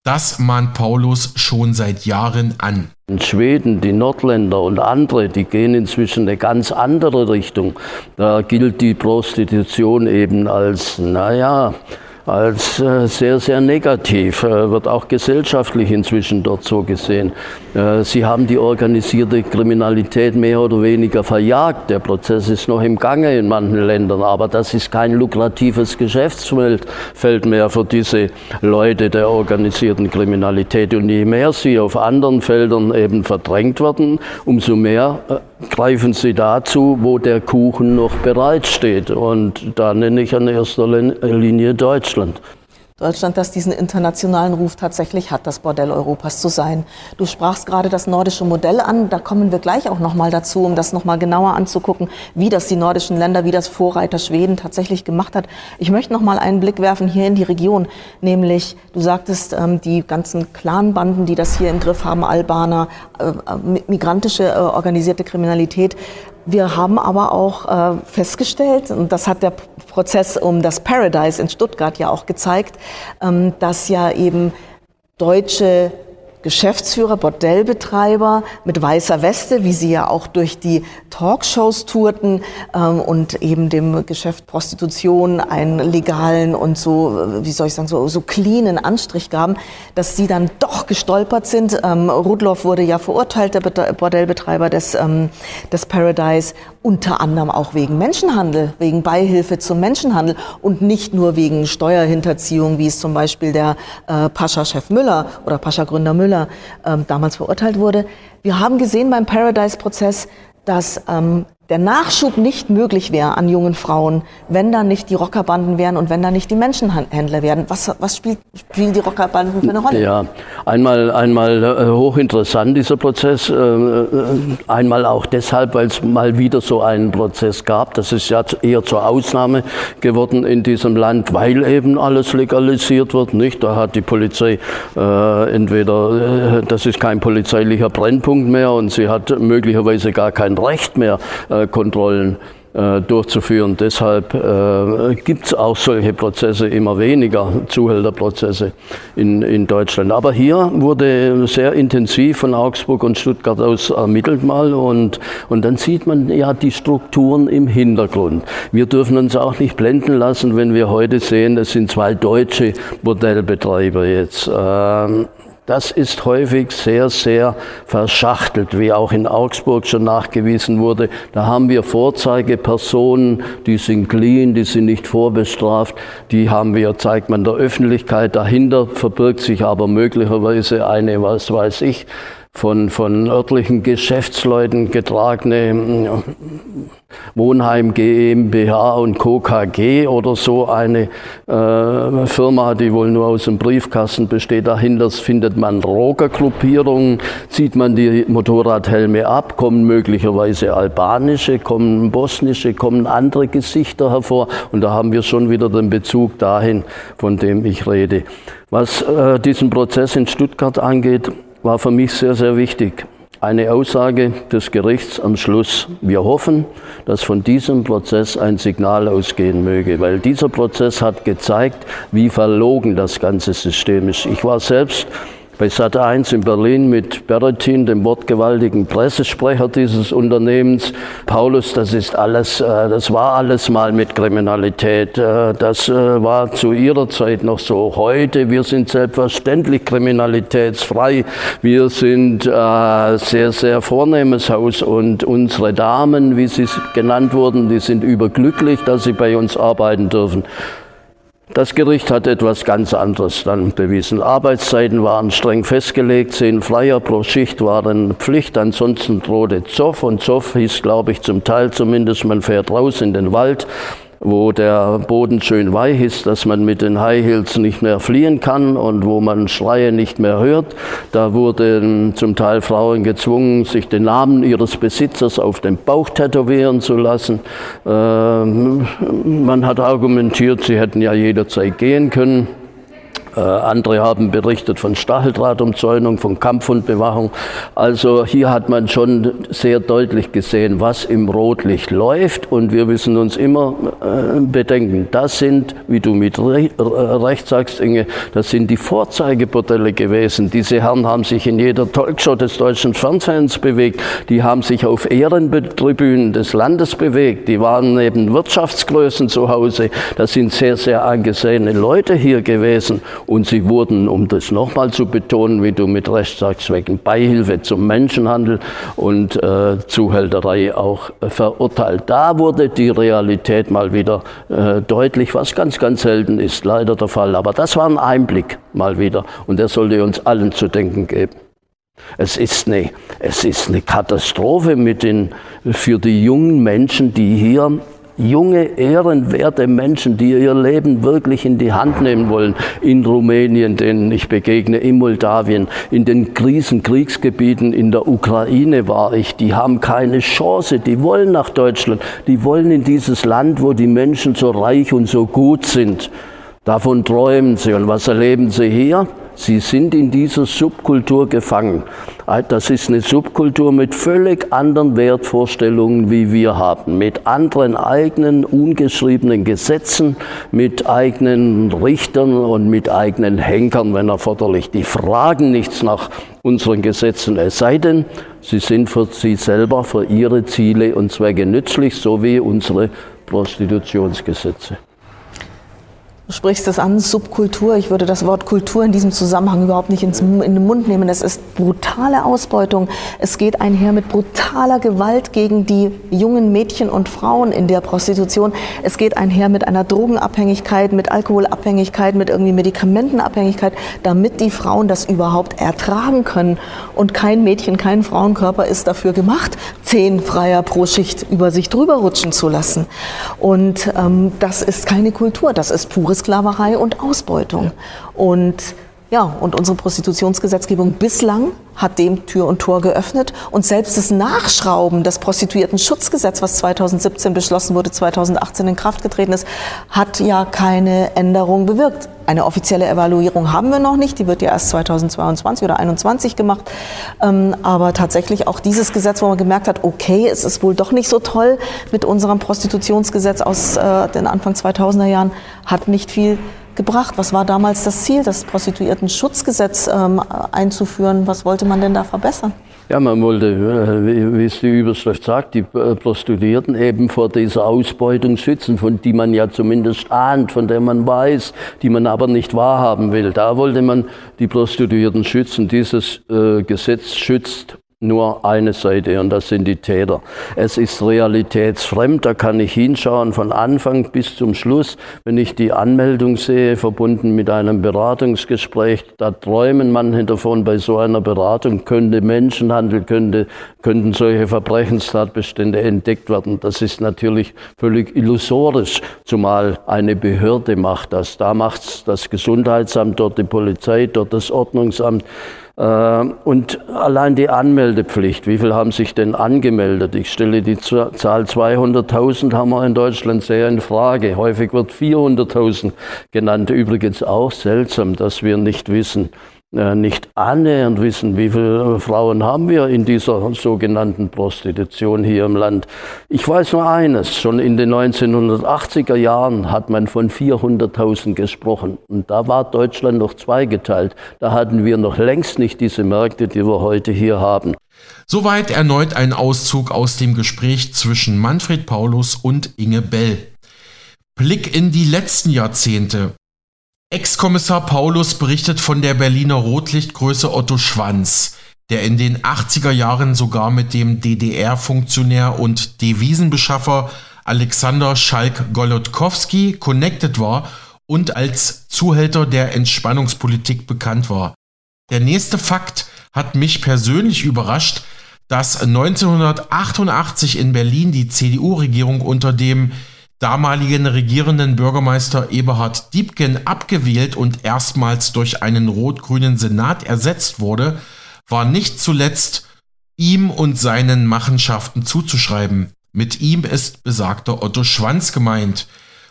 Das mahnt Paulus schon seit Jahren an. In Schweden, die Nordländer und andere, die gehen inzwischen eine ganz andere Richtung. Da gilt die Prostitution eben als, naja, als äh, sehr, sehr negativ, äh, wird auch gesellschaftlich inzwischen dort so gesehen. Äh, sie haben die organisierte Kriminalität mehr oder weniger verjagt. Der Prozess ist noch im Gange in manchen Ländern, aber das ist kein lukratives Geschäftsfeld mehr für diese Leute der organisierten Kriminalität. Und je mehr sie auf anderen Feldern eben verdrängt werden, umso mehr greifen sie dazu, wo der Kuchen noch bereitsteht. Und da nenne ich an erster Linie Deutschland. Deutschland, das diesen internationalen Ruf tatsächlich hat, das Bordell Europas zu sein. Du sprachst gerade das nordische Modell an, da kommen wir gleich auch nochmal dazu, um das nochmal genauer anzugucken, wie das die nordischen Länder, wie das Vorreiter Schweden tatsächlich gemacht hat. Ich möchte nochmal einen Blick werfen hier in die Region, nämlich, du sagtest, ähm, die ganzen Clanbanden, die das hier im Griff haben, Albaner, äh, äh, migrantische äh, organisierte Kriminalität, wir haben aber auch äh, festgestellt, und das hat der Prozess um das Paradise in Stuttgart ja auch gezeigt, ähm, dass ja eben deutsche Geschäftsführer, Bordellbetreiber mit weißer Weste, wie sie ja auch durch die Talkshows tourten ähm, und eben dem Geschäft Prostitution einen legalen und so, wie soll ich sagen, so, so cleanen Anstrich gaben, dass sie dann doch gestolpert sind. Ähm, Rudloff wurde ja verurteilt, der Bordellbetreiber des, ähm, des Paradise, unter anderem auch wegen Menschenhandel, wegen Beihilfe zum Menschenhandel und nicht nur wegen Steuerhinterziehung, wie es zum Beispiel der äh, Pascha-Chef Müller oder Pascha-Gründer Müller Müller ähm, damals verurteilt wurde. Wir haben gesehen beim Paradise-Prozess, dass ähm, der Nachschub nicht möglich wäre an jungen Frauen, wenn da nicht die Rockerbanden wären und wenn da nicht die Menschenhändler wären. Was, was spielt, spielen die Rockerbanden für eine Rolle? Ja, einmal, einmal äh, hochinteressant dieser Prozess. Äh, äh einmal auch deshalb, weil es mal wieder so einen Prozess gab. Das ist ja eher zur Ausnahme geworden in diesem Land, weil eben alles legalisiert wird. Nicht? Da hat die Polizei äh, entweder, das ist kein polizeilicher Brennpunkt mehr und sie hat möglicherweise gar kein Recht mehr Kontrollen äh, durchzuführen. Deshalb äh, gibt es auch solche Prozesse immer weniger, Zuhälterprozesse in, in Deutschland. Aber hier wurde sehr intensiv von Augsburg und Stuttgart aus ermittelt mal und, und dann sieht man ja die Strukturen im Hintergrund. Wir dürfen uns auch nicht blenden lassen, wenn wir heute sehen, es sind zwei deutsche Modellbetreiber jetzt. Ähm, das ist häufig sehr, sehr verschachtelt, wie auch in Augsburg schon nachgewiesen wurde. Da haben wir Vorzeigepersonen, die sind clean, die sind nicht vorbestraft, die haben wir, zeigt man der Öffentlichkeit. Dahinter verbirgt sich aber möglicherweise eine, was weiß ich, von, von örtlichen Geschäftsleuten getragene Wohnheim GmbH und Co. KG oder so eine äh, Firma, die wohl nur aus dem Briefkasten besteht. Dahinter findet man Drogergruppierungen, zieht man die Motorradhelme ab, kommen möglicherweise albanische, kommen bosnische, kommen andere Gesichter hervor und da haben wir schon wieder den Bezug dahin, von dem ich rede. Was äh, diesen Prozess in Stuttgart angeht, war für mich sehr, sehr wichtig. Eine Aussage des Gerichts am Schluss. Wir hoffen, dass von diesem Prozess ein Signal ausgehen möge, weil dieser Prozess hat gezeigt, wie verlogen das ganze System ist. Ich war selbst bei Sat1 in Berlin mit Beretin, dem wortgewaltigen Pressesprecher dieses Unternehmens. Paulus, das ist alles, äh, das war alles mal mit Kriminalität. Äh, das äh, war zu ihrer Zeit noch so. Heute, wir sind selbstverständlich kriminalitätsfrei. Wir sind sehr, sehr vornehmes Haus und unsere Damen, wie sie genannt wurden, die sind überglücklich, dass sie bei uns arbeiten dürfen. Das Gericht hat etwas ganz anderes dann bewiesen. Arbeitszeiten waren streng festgelegt, zehn Flyer pro Schicht waren Pflicht, ansonsten drohte Zoff und Zoff hieß, glaube ich, zum Teil zumindest, man fährt raus in den Wald wo der Boden schön weich ist, dass man mit den High Heels nicht mehr fliehen kann und wo man Schreie nicht mehr hört. Da wurden zum Teil Frauen gezwungen, sich den Namen ihres Besitzers auf den Bauch tätowieren zu lassen. Ähm, man hat argumentiert, sie hätten ja jederzeit gehen können. Äh, andere haben berichtet von Stacheldrahtumzäunung, von Kampfhundbewachung. Also hier hat man schon sehr deutlich gesehen, was im Rotlicht läuft. Und wir müssen uns immer äh, bedenken, das sind, wie du mit Recht sagst, Inge, das sind die Vorzeigebordelle gewesen. Diese Herren haben sich in jeder Talkshow des deutschen Fernsehens bewegt. Die haben sich auf Ehrentribünen des Landes bewegt. Die waren neben Wirtschaftsgrößen zu Hause. Das sind sehr, sehr angesehene Leute hier gewesen. Und sie wurden, um das nochmal zu betonen, wie du mit Recht sagst, wegen Beihilfe zum Menschenhandel und äh, Zuhälterei auch verurteilt. Da wurde die Realität mal wieder äh, deutlich, was ganz, ganz selten ist, leider der Fall. Aber das war ein Einblick mal wieder und der sollte uns allen zu denken geben. Es ist eine, es ist eine Katastrophe mit den, für die jungen Menschen, die hier junge, ehrenwerte Menschen, die ihr Leben wirklich in die Hand nehmen wollen. In Rumänien, denen ich begegne, in Moldawien, in den Krisenkriegsgebieten in der Ukraine war ich. Die haben keine Chance. Die wollen nach Deutschland. Die wollen in dieses Land, wo die Menschen so reich und so gut sind. Davon träumen sie. Und was erleben sie hier? Sie sind in dieser Subkultur gefangen. Das ist eine Subkultur mit völlig anderen Wertvorstellungen, wie wir haben, mit anderen eigenen ungeschriebenen Gesetzen, mit eigenen Richtern und mit eigenen Henkern, wenn erforderlich. Die fragen nichts nach unseren Gesetzen, es sei denn, sie sind für sie selber, für ihre Ziele und Zwecke nützlich, so wie unsere Prostitutionsgesetze. Du sprichst es an, Subkultur. Ich würde das Wort Kultur in diesem Zusammenhang überhaupt nicht ins, in den Mund nehmen. Es ist brutale Ausbeutung. Es geht einher mit brutaler Gewalt gegen die jungen Mädchen und Frauen in der Prostitution. Es geht einher mit einer Drogenabhängigkeit, mit Alkoholabhängigkeit, mit irgendwie Medikamentenabhängigkeit, damit die Frauen das überhaupt ertragen können. Und kein Mädchen, kein Frauenkörper ist dafür gemacht, zehn Freier pro Schicht über sich drüber rutschen zu lassen. Und ähm, das ist keine Kultur, das ist pure Sklaverei und Ausbeutung. Und ja, und unsere Prostitutionsgesetzgebung bislang hat dem Tür und Tor geöffnet. Und selbst das Nachschrauben des Prostituierten-Schutzgesetz, was 2017 beschlossen wurde, 2018 in Kraft getreten ist, hat ja keine Änderung bewirkt. Eine offizielle Evaluierung haben wir noch nicht. Die wird ja erst 2022 oder 2021 gemacht. Ähm, aber tatsächlich auch dieses Gesetz, wo man gemerkt hat, okay, es ist wohl doch nicht so toll mit unserem Prostitutionsgesetz aus äh, den Anfang 2000er Jahren, hat nicht viel gebracht? Was war damals das Ziel, das Prostituierten-Schutzgesetz ähm, einzuführen? Was wollte man denn da verbessern? Ja, man wollte, äh, wie es die Überschrift sagt, die äh, Prostituierten eben vor dieser Ausbeutung schützen, von die man ja zumindest ahnt, von der man weiß, die man aber nicht wahrhaben will. Da wollte man die Prostituierten schützen. Dieses äh, Gesetz schützt nur eine Seite und das sind die Täter. Es ist realitätsfremd, da kann ich hinschauen von Anfang bis zum Schluss. Wenn ich die Anmeldung sehe, verbunden mit einem Beratungsgespräch, da träumen manche davon, bei so einer Beratung könnte Menschenhandel, könnte, könnten solche Verbrechenstatbestände entdeckt werden. Das ist natürlich völlig illusorisch, zumal eine Behörde macht das. Da macht das Gesundheitsamt, dort die Polizei, dort das Ordnungsamt. Äh, und allein die Anmeldepflicht, wie viele haben sich denn angemeldet? Ich stelle die Zahl 200.000 haben wir in Deutschland sehr in Frage. Häufig wird 400.000 genannt. Übrigens auch seltsam, dass wir nicht wissen, nicht annähernd wissen, wie viele Frauen haben wir in dieser sogenannten Prostitution hier im Land. Ich weiß nur eines, schon in den 1980er Jahren hat man von 400.000 gesprochen und da war Deutschland noch zweigeteilt. Da hatten wir noch längst nicht diese Märkte, die wir heute hier haben. Soweit erneut ein Auszug aus dem Gespräch zwischen Manfred Paulus und Inge Bell. Blick in die letzten Jahrzehnte. Ex-Kommissar Paulus berichtet von der Berliner Rotlichtgröße Otto Schwanz, der in den 80er Jahren sogar mit dem DDR-Funktionär und Devisenbeschaffer Alexander Schalk-Golodkowski connected war und als Zuhälter der Entspannungspolitik bekannt war. Der nächste Fakt hat mich persönlich überrascht, dass 1988 in Berlin die CDU-Regierung unter dem damaligen regierenden Bürgermeister Eberhard Diebken abgewählt und erstmals durch einen rot-grünen Senat ersetzt wurde, war nicht zuletzt ihm und seinen Machenschaften zuzuschreiben. Mit ihm ist besagter Otto Schwanz gemeint.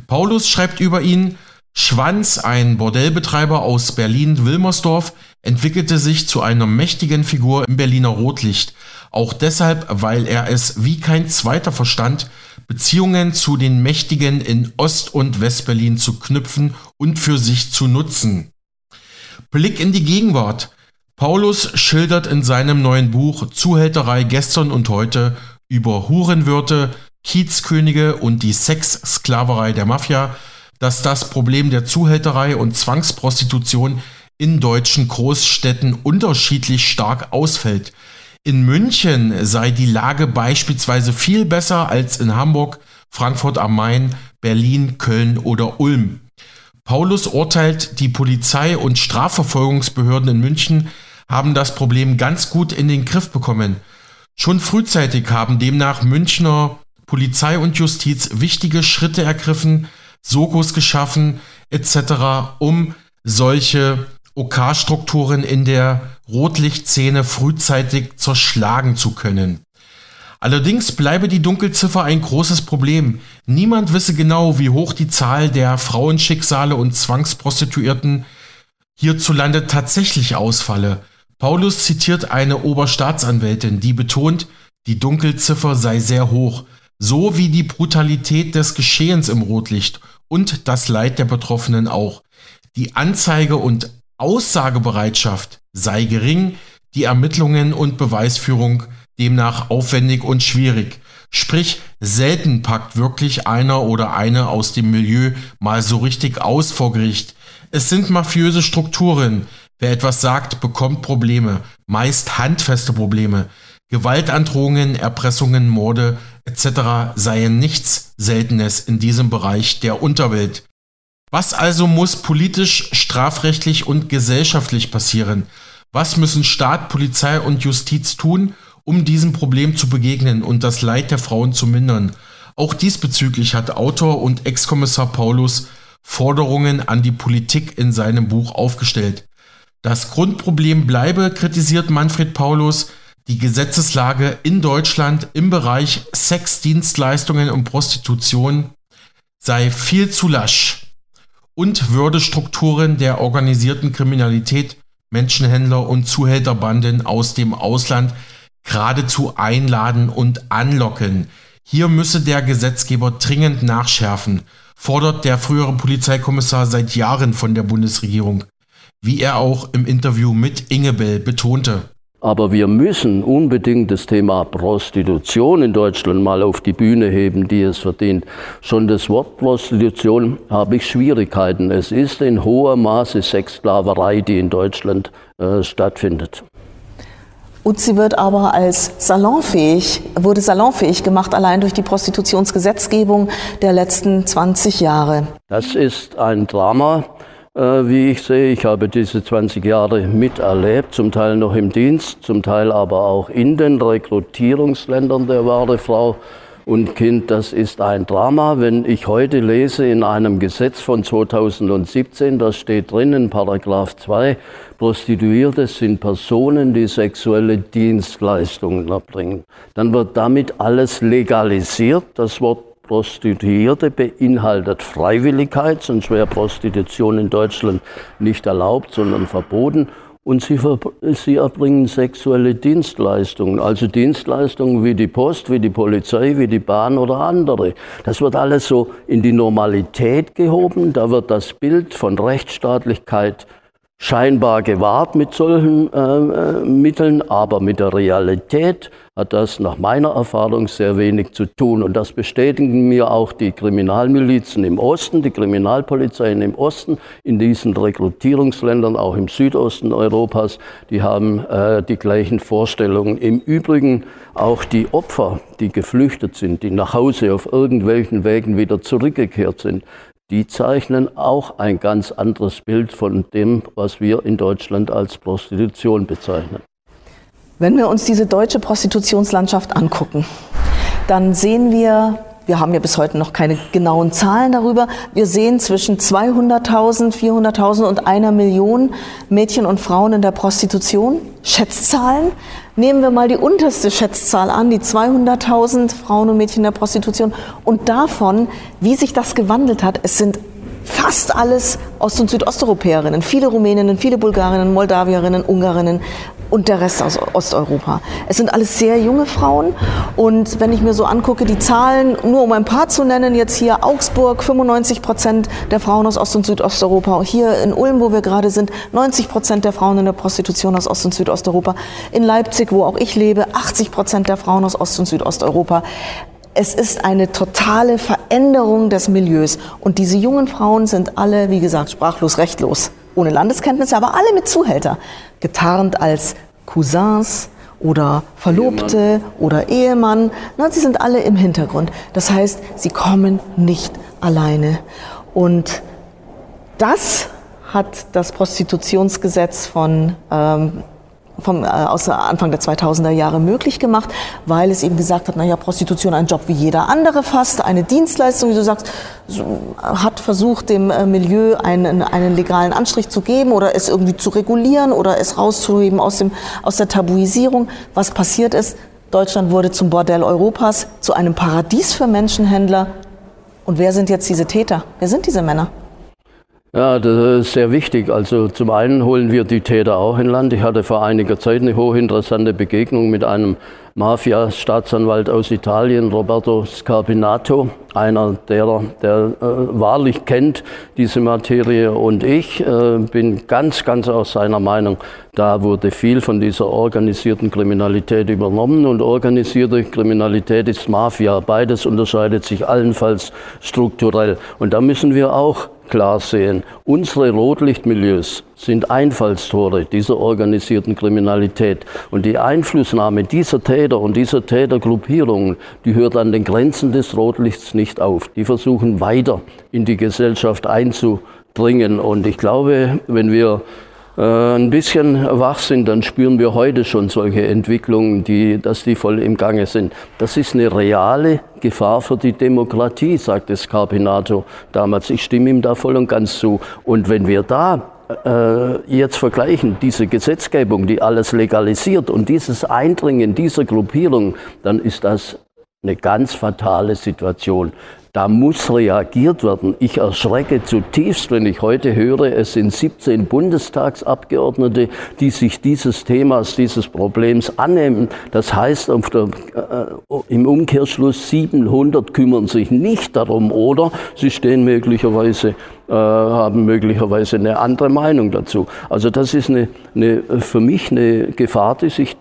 Paulus schreibt über ihn, Schwanz, ein Bordellbetreiber aus Berlin-Wilmersdorf, entwickelte sich zu einer mächtigen Figur im Berliner Rotlicht, auch deshalb, weil er es wie kein zweiter verstand, Beziehungen zu den Mächtigen in Ost- und Westberlin zu knüpfen und für sich zu nutzen. Blick in die Gegenwart. Paulus schildert in seinem neuen Buch Zuhälterei gestern und heute über Hurenwirte, Kiezkönige und die Sexsklaverei der Mafia, dass das Problem der Zuhälterei und Zwangsprostitution in deutschen Großstädten unterschiedlich stark ausfällt. In München sei die Lage beispielsweise viel besser als in Hamburg, Frankfurt am Main, Berlin, Köln oder Ulm. Paulus urteilt, die Polizei und Strafverfolgungsbehörden in München haben das Problem ganz gut in den Griff bekommen. Schon frühzeitig haben demnach Münchner Polizei und Justiz wichtige Schritte ergriffen, Sokos geschaffen etc., um solche OK-Strukturen OK in der Rotlichtszene frühzeitig zerschlagen zu können. Allerdings bleibe die Dunkelziffer ein großes Problem. Niemand wisse genau, wie hoch die Zahl der Frauenschicksale und Zwangsprostituierten hierzulande tatsächlich ausfalle. Paulus zitiert eine Oberstaatsanwältin, die betont, die Dunkelziffer sei sehr hoch, so wie die Brutalität des Geschehens im Rotlicht und das Leid der Betroffenen auch. Die Anzeige und Aussagebereitschaft sei gering, die Ermittlungen und Beweisführung demnach aufwendig und schwierig. Sprich, selten packt wirklich einer oder eine aus dem Milieu mal so richtig aus vor Gericht. Es sind mafiöse Strukturen. Wer etwas sagt, bekommt Probleme, meist handfeste Probleme. Gewaltandrohungen, Erpressungen, Morde etc. seien nichts Seltenes in diesem Bereich der Unterwelt. Was also muss politisch, strafrechtlich und gesellschaftlich passieren? Was müssen Staat, Polizei und Justiz tun, um diesem Problem zu begegnen und das Leid der Frauen zu mindern? Auch diesbezüglich hat Autor und Ex-Kommissar Paulus Forderungen an die Politik in seinem Buch aufgestellt. Das Grundproblem bleibe, kritisiert Manfred Paulus, die Gesetzeslage in Deutschland im Bereich Sexdienstleistungen und Prostitution sei viel zu lasch und würde Strukturen der organisierten Kriminalität Menschenhändler und Zuhälterbanden aus dem Ausland geradezu einladen und anlocken. Hier müsse der Gesetzgeber dringend nachschärfen, fordert der frühere Polizeikommissar seit Jahren von der Bundesregierung, wie er auch im Interview mit Ingebel betonte. Aber wir müssen unbedingt das Thema Prostitution in Deutschland mal auf die Bühne heben, die es verdient. Schon das Wort Prostitution habe ich Schwierigkeiten. Es ist in hohem Maße Sexsklaverei, die in Deutschland äh, stattfindet. Und sie wird aber als salonfähig, wurde salonfähig gemacht, allein durch die Prostitutionsgesetzgebung der letzten 20 Jahre. Das ist ein Drama, wie ich sehe. Ich habe diese 20 Jahre miterlebt, zum Teil noch im Dienst, zum Teil aber auch in den Rekrutierungsländern der wahre Frau und Kind. Das ist ein Drama. Wenn ich heute lese in einem Gesetz von 2017, da steht drin in Paragraph 2, Prostituierte sind Personen, die sexuelle Dienstleistungen erbringen. Dann wird damit alles legalisiert. Das Wort Prostituierte beinhaltet Freiwilligkeit, sonst wäre Prostitution in Deutschland nicht erlaubt, sondern verboten. und sie, sie erbringen sexuelle Dienstleistungen, also Dienstleistungen wie die Post, wie die Polizei, wie die Bahn oder andere. Das wird alles so in die Normalität gehoben, da wird das Bild von Rechtsstaatlichkeit scheinbar gewahrt mit solchen äh, äh, Mitteln, aber mit der Realität hat das nach meiner Erfahrung sehr wenig zu tun. Und das bestätigen mir auch die Kriminalmilizen im Osten, die Kriminalpolizeien im Osten, in diesen Rekrutierungsländern, auch im Südosten Europas, die haben äh, die gleichen Vorstellungen. Im Übrigen auch die Opfer, die geflüchtet sind, die nach Hause auf irgendwelchen Wegen wieder zurückgekehrt sind, die zeichnen auch ein ganz anderes Bild von dem, was wir in Deutschland als Prostitution bezeichnen. Wenn wir uns diese deutsche Prostitutionslandschaft angucken, dann sehen wir, wir haben ja bis heute noch keine genauen Zahlen darüber, wir sehen zwischen 200.000, 400.000 und einer Million Mädchen und Frauen in der Prostitution. Schätzzahlen. Nehmen wir mal die unterste Schätzzahl an, die 200.000 Frauen und Mädchen in der Prostitution. Und davon, wie sich das gewandelt hat, es sind fast alles Ost- und Südosteuropäerinnen, viele Rumäninnen, viele Bulgarinnen, Moldawierinnen, Ungarinnen und der Rest aus Osteuropa. Es sind alles sehr junge Frauen. Und wenn ich mir so angucke, die Zahlen, nur um ein paar zu nennen, jetzt hier Augsburg, 95 Prozent der Frauen aus Ost- und Südosteuropa, hier in Ulm, wo wir gerade sind, 90 Prozent der Frauen in der Prostitution aus Ost- und Südosteuropa, in Leipzig, wo auch ich lebe, 80 Prozent der Frauen aus Ost- und Südosteuropa. Es ist eine totale Veränderung des Milieus. Und diese jungen Frauen sind alle, wie gesagt, sprachlos, rechtlos ohne Landeskenntnisse, aber alle mit Zuhälter, getarnt als Cousins oder Verlobte Ehemann. oder Ehemann. Na, sie sind alle im Hintergrund. Das heißt, sie kommen nicht alleine. Und das hat das Prostitutionsgesetz von ähm, vom, äh, aus Anfang der 2000er Jahre möglich gemacht, weil es eben gesagt hat, naja, Prostitution ein Job wie jeder andere fast, eine Dienstleistung, wie du sagst, so, hat versucht, dem äh, Milieu einen, einen legalen Anstrich zu geben oder es irgendwie zu regulieren oder es rauszuheben aus, dem, aus der Tabuisierung. Was passiert ist, Deutschland wurde zum Bordell Europas, zu einem Paradies für Menschenhändler. Und wer sind jetzt diese Täter? Wer sind diese Männer? Ja, das ist sehr wichtig. Also zum einen holen wir die Täter auch in Land. Ich hatte vor einiger Zeit eine hochinteressante Begegnung mit einem Mafia-Staatsanwalt aus Italien, Roberto Scarpinato, einer derer, der äh, wahrlich kennt diese Materie. Und ich äh, bin ganz, ganz aus seiner Meinung, da wurde viel von dieser organisierten Kriminalität übernommen. Und organisierte Kriminalität ist Mafia. Beides unterscheidet sich allenfalls strukturell. Und da müssen wir auch klar sehen. Unsere Rotlichtmilieus sind Einfallstore dieser organisierten Kriminalität. Und die Einflussnahme dieser Täter und dieser Tätergruppierungen, die hört an den Grenzen des Rotlichts nicht auf. Die versuchen weiter in die Gesellschaft einzudringen. Und ich glaube, wenn wir ein bisschen wach sind, dann spüren wir heute schon solche Entwicklungen, die, dass die voll im Gange sind. Das ist eine reale Gefahr für die Demokratie, sagte Scarpinato damals. Ich stimme ihm da voll und ganz zu. Und wenn wir da äh, jetzt vergleichen, diese Gesetzgebung, die alles legalisiert und dieses Eindringen dieser Gruppierung, dann ist das eine ganz fatale Situation. Da muss reagiert werden. Ich erschrecke zutiefst, wenn ich heute höre, es sind 17 Bundestagsabgeordnete, die sich dieses Themas, dieses Problems annehmen. Das heißt, der, äh, im Umkehrschluss 700 kümmern sich nicht darum oder sie stehen möglicherweise, äh, haben möglicherweise eine andere Meinung dazu. Also das ist eine, eine, für mich eine Gefahr, die sich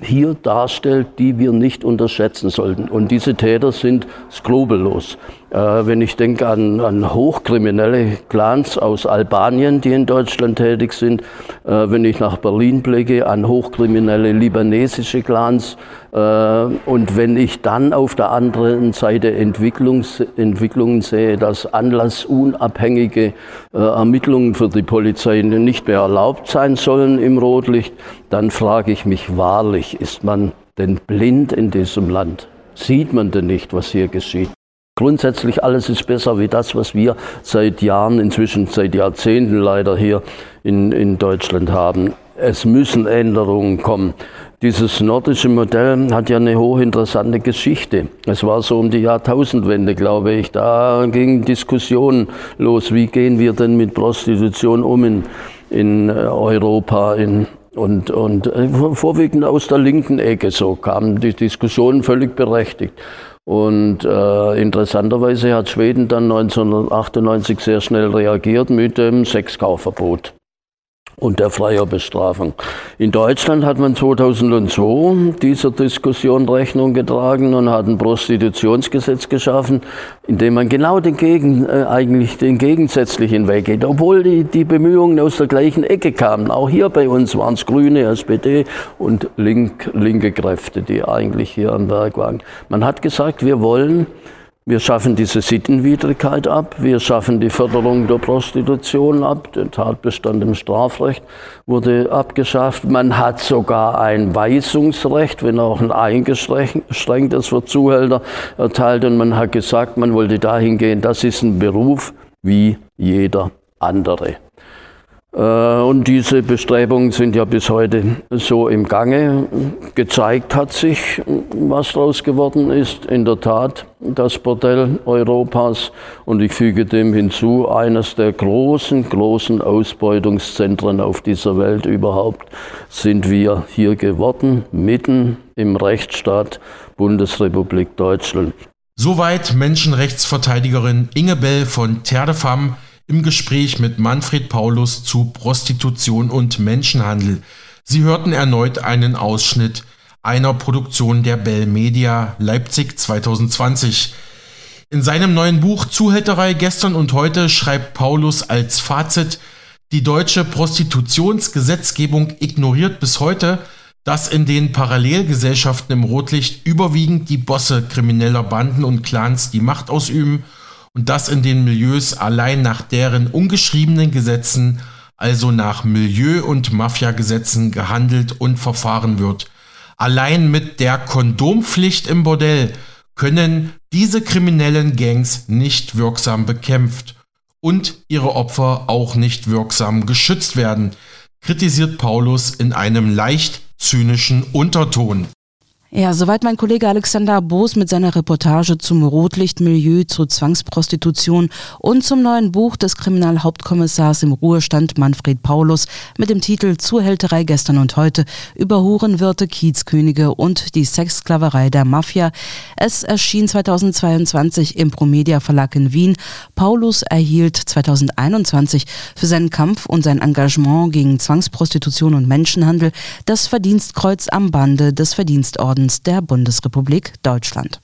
hier darstellt, die wir nicht unterschätzen sollten. Und diese Täter sind skrupellos. Äh, wenn ich denke an, an, hochkriminelle Clans aus Albanien, die in Deutschland tätig sind, äh, wenn ich nach Berlin blicke, an hochkriminelle libanesische Clans äh, und wenn ich dann auf der anderen Seite Entwicklungs, Entwicklungen sehe, dass anlassunabhängige Ermittlungen für die Polizei nicht mehr erlaubt sein sollen im Rotlicht, dann frage ich mich wahrlich, ist man denn blind in diesem Land? Sieht man denn nicht, was hier geschieht? Grundsätzlich alles ist besser wie das, was wir seit Jahren, inzwischen seit Jahrzehnten leider hier in, in Deutschland haben. Es müssen Änderungen kommen. Dieses nordische Modell hat ja eine hochinteressante Geschichte. Es war so um die Jahrtausendwende, glaube ich. Da gingen Diskussionen los. Wie gehen wir denn mit Prostitution um in, in äh, Europa, in und, und äh, vorwiegend aus der linken Ecke so kamen die Diskussionen völlig berechtigt. Und äh, interessanterweise hat Schweden dann 1998 sehr schnell reagiert mit dem Sexkaufverbot und der Bestrafung. In Deutschland hat man 2002 dieser Diskussion Rechnung getragen und hat ein Prostitutionsgesetz geschaffen, in dem man genau den Gegen, äh, eigentlich den gegensätzlichen Weg geht, obwohl die, die Bemühungen aus der gleichen Ecke kamen. Auch hier bei uns waren es Grüne, SPD und link, linke Kräfte, die eigentlich hier am Werk waren. Man hat gesagt, wir wollen wir schaffen diese Sittenwidrigkeit ab, wir schaffen die Förderung der Prostitution ab, der Tatbestand im Strafrecht wurde abgeschafft. Man hat sogar ein Weisungsrecht, wenn auch ein eingeschränktes für Zuhälter erteilt. Und man hat gesagt, man wollte dahin gehen, das ist ein Beruf wie jeder andere. Äh, und diese Bestrebungen sind ja bis heute so im Gange. Gezeigt hat sich, was daraus geworden ist. In der Tat das Bordell Europas. Und ich füge dem hinzu, eines der großen, großen Ausbeutungszentren auf dieser Welt überhaupt sind wir hier geworden, mitten im Rechtsstaat Bundesrepublik Deutschland. Soweit Menschenrechtsverteidigerin Inge Bell von Terre de Femme im Gespräch mit Manfred Paulus zu Prostitution und Menschenhandel. Sie hörten erneut einen Ausschnitt einer Produktion der Bell Media Leipzig 2020. In seinem neuen Buch Zuhälterei gestern und heute schreibt Paulus als Fazit, die deutsche Prostitutionsgesetzgebung ignoriert bis heute, dass in den Parallelgesellschaften im Rotlicht überwiegend die Bosse krimineller Banden und Clans die Macht ausüben und dass in den Milieus allein nach deren ungeschriebenen Gesetzen, also nach Milieu- und Mafiagesetzen gehandelt und verfahren wird. Allein mit der Kondompflicht im Bordell können diese kriminellen Gangs nicht wirksam bekämpft und ihre Opfer auch nicht wirksam geschützt werden, kritisiert Paulus in einem leicht zynischen Unterton. Ja, soweit mein Kollege Alexander Boos mit seiner Reportage zum Rotlichtmilieu, zur Zwangsprostitution und zum neuen Buch des Kriminalhauptkommissars im Ruhestand Manfred Paulus mit dem Titel Zuhälterei gestern und heute über Hurenwirte, Kiezkönige und die Sexsklaverei der Mafia. Es erschien 2022 im Promedia Verlag in Wien. Paulus erhielt 2021 für seinen Kampf und sein Engagement gegen Zwangsprostitution und Menschenhandel das Verdienstkreuz am Bande des Verdienstordens der Bundesrepublik Deutschland.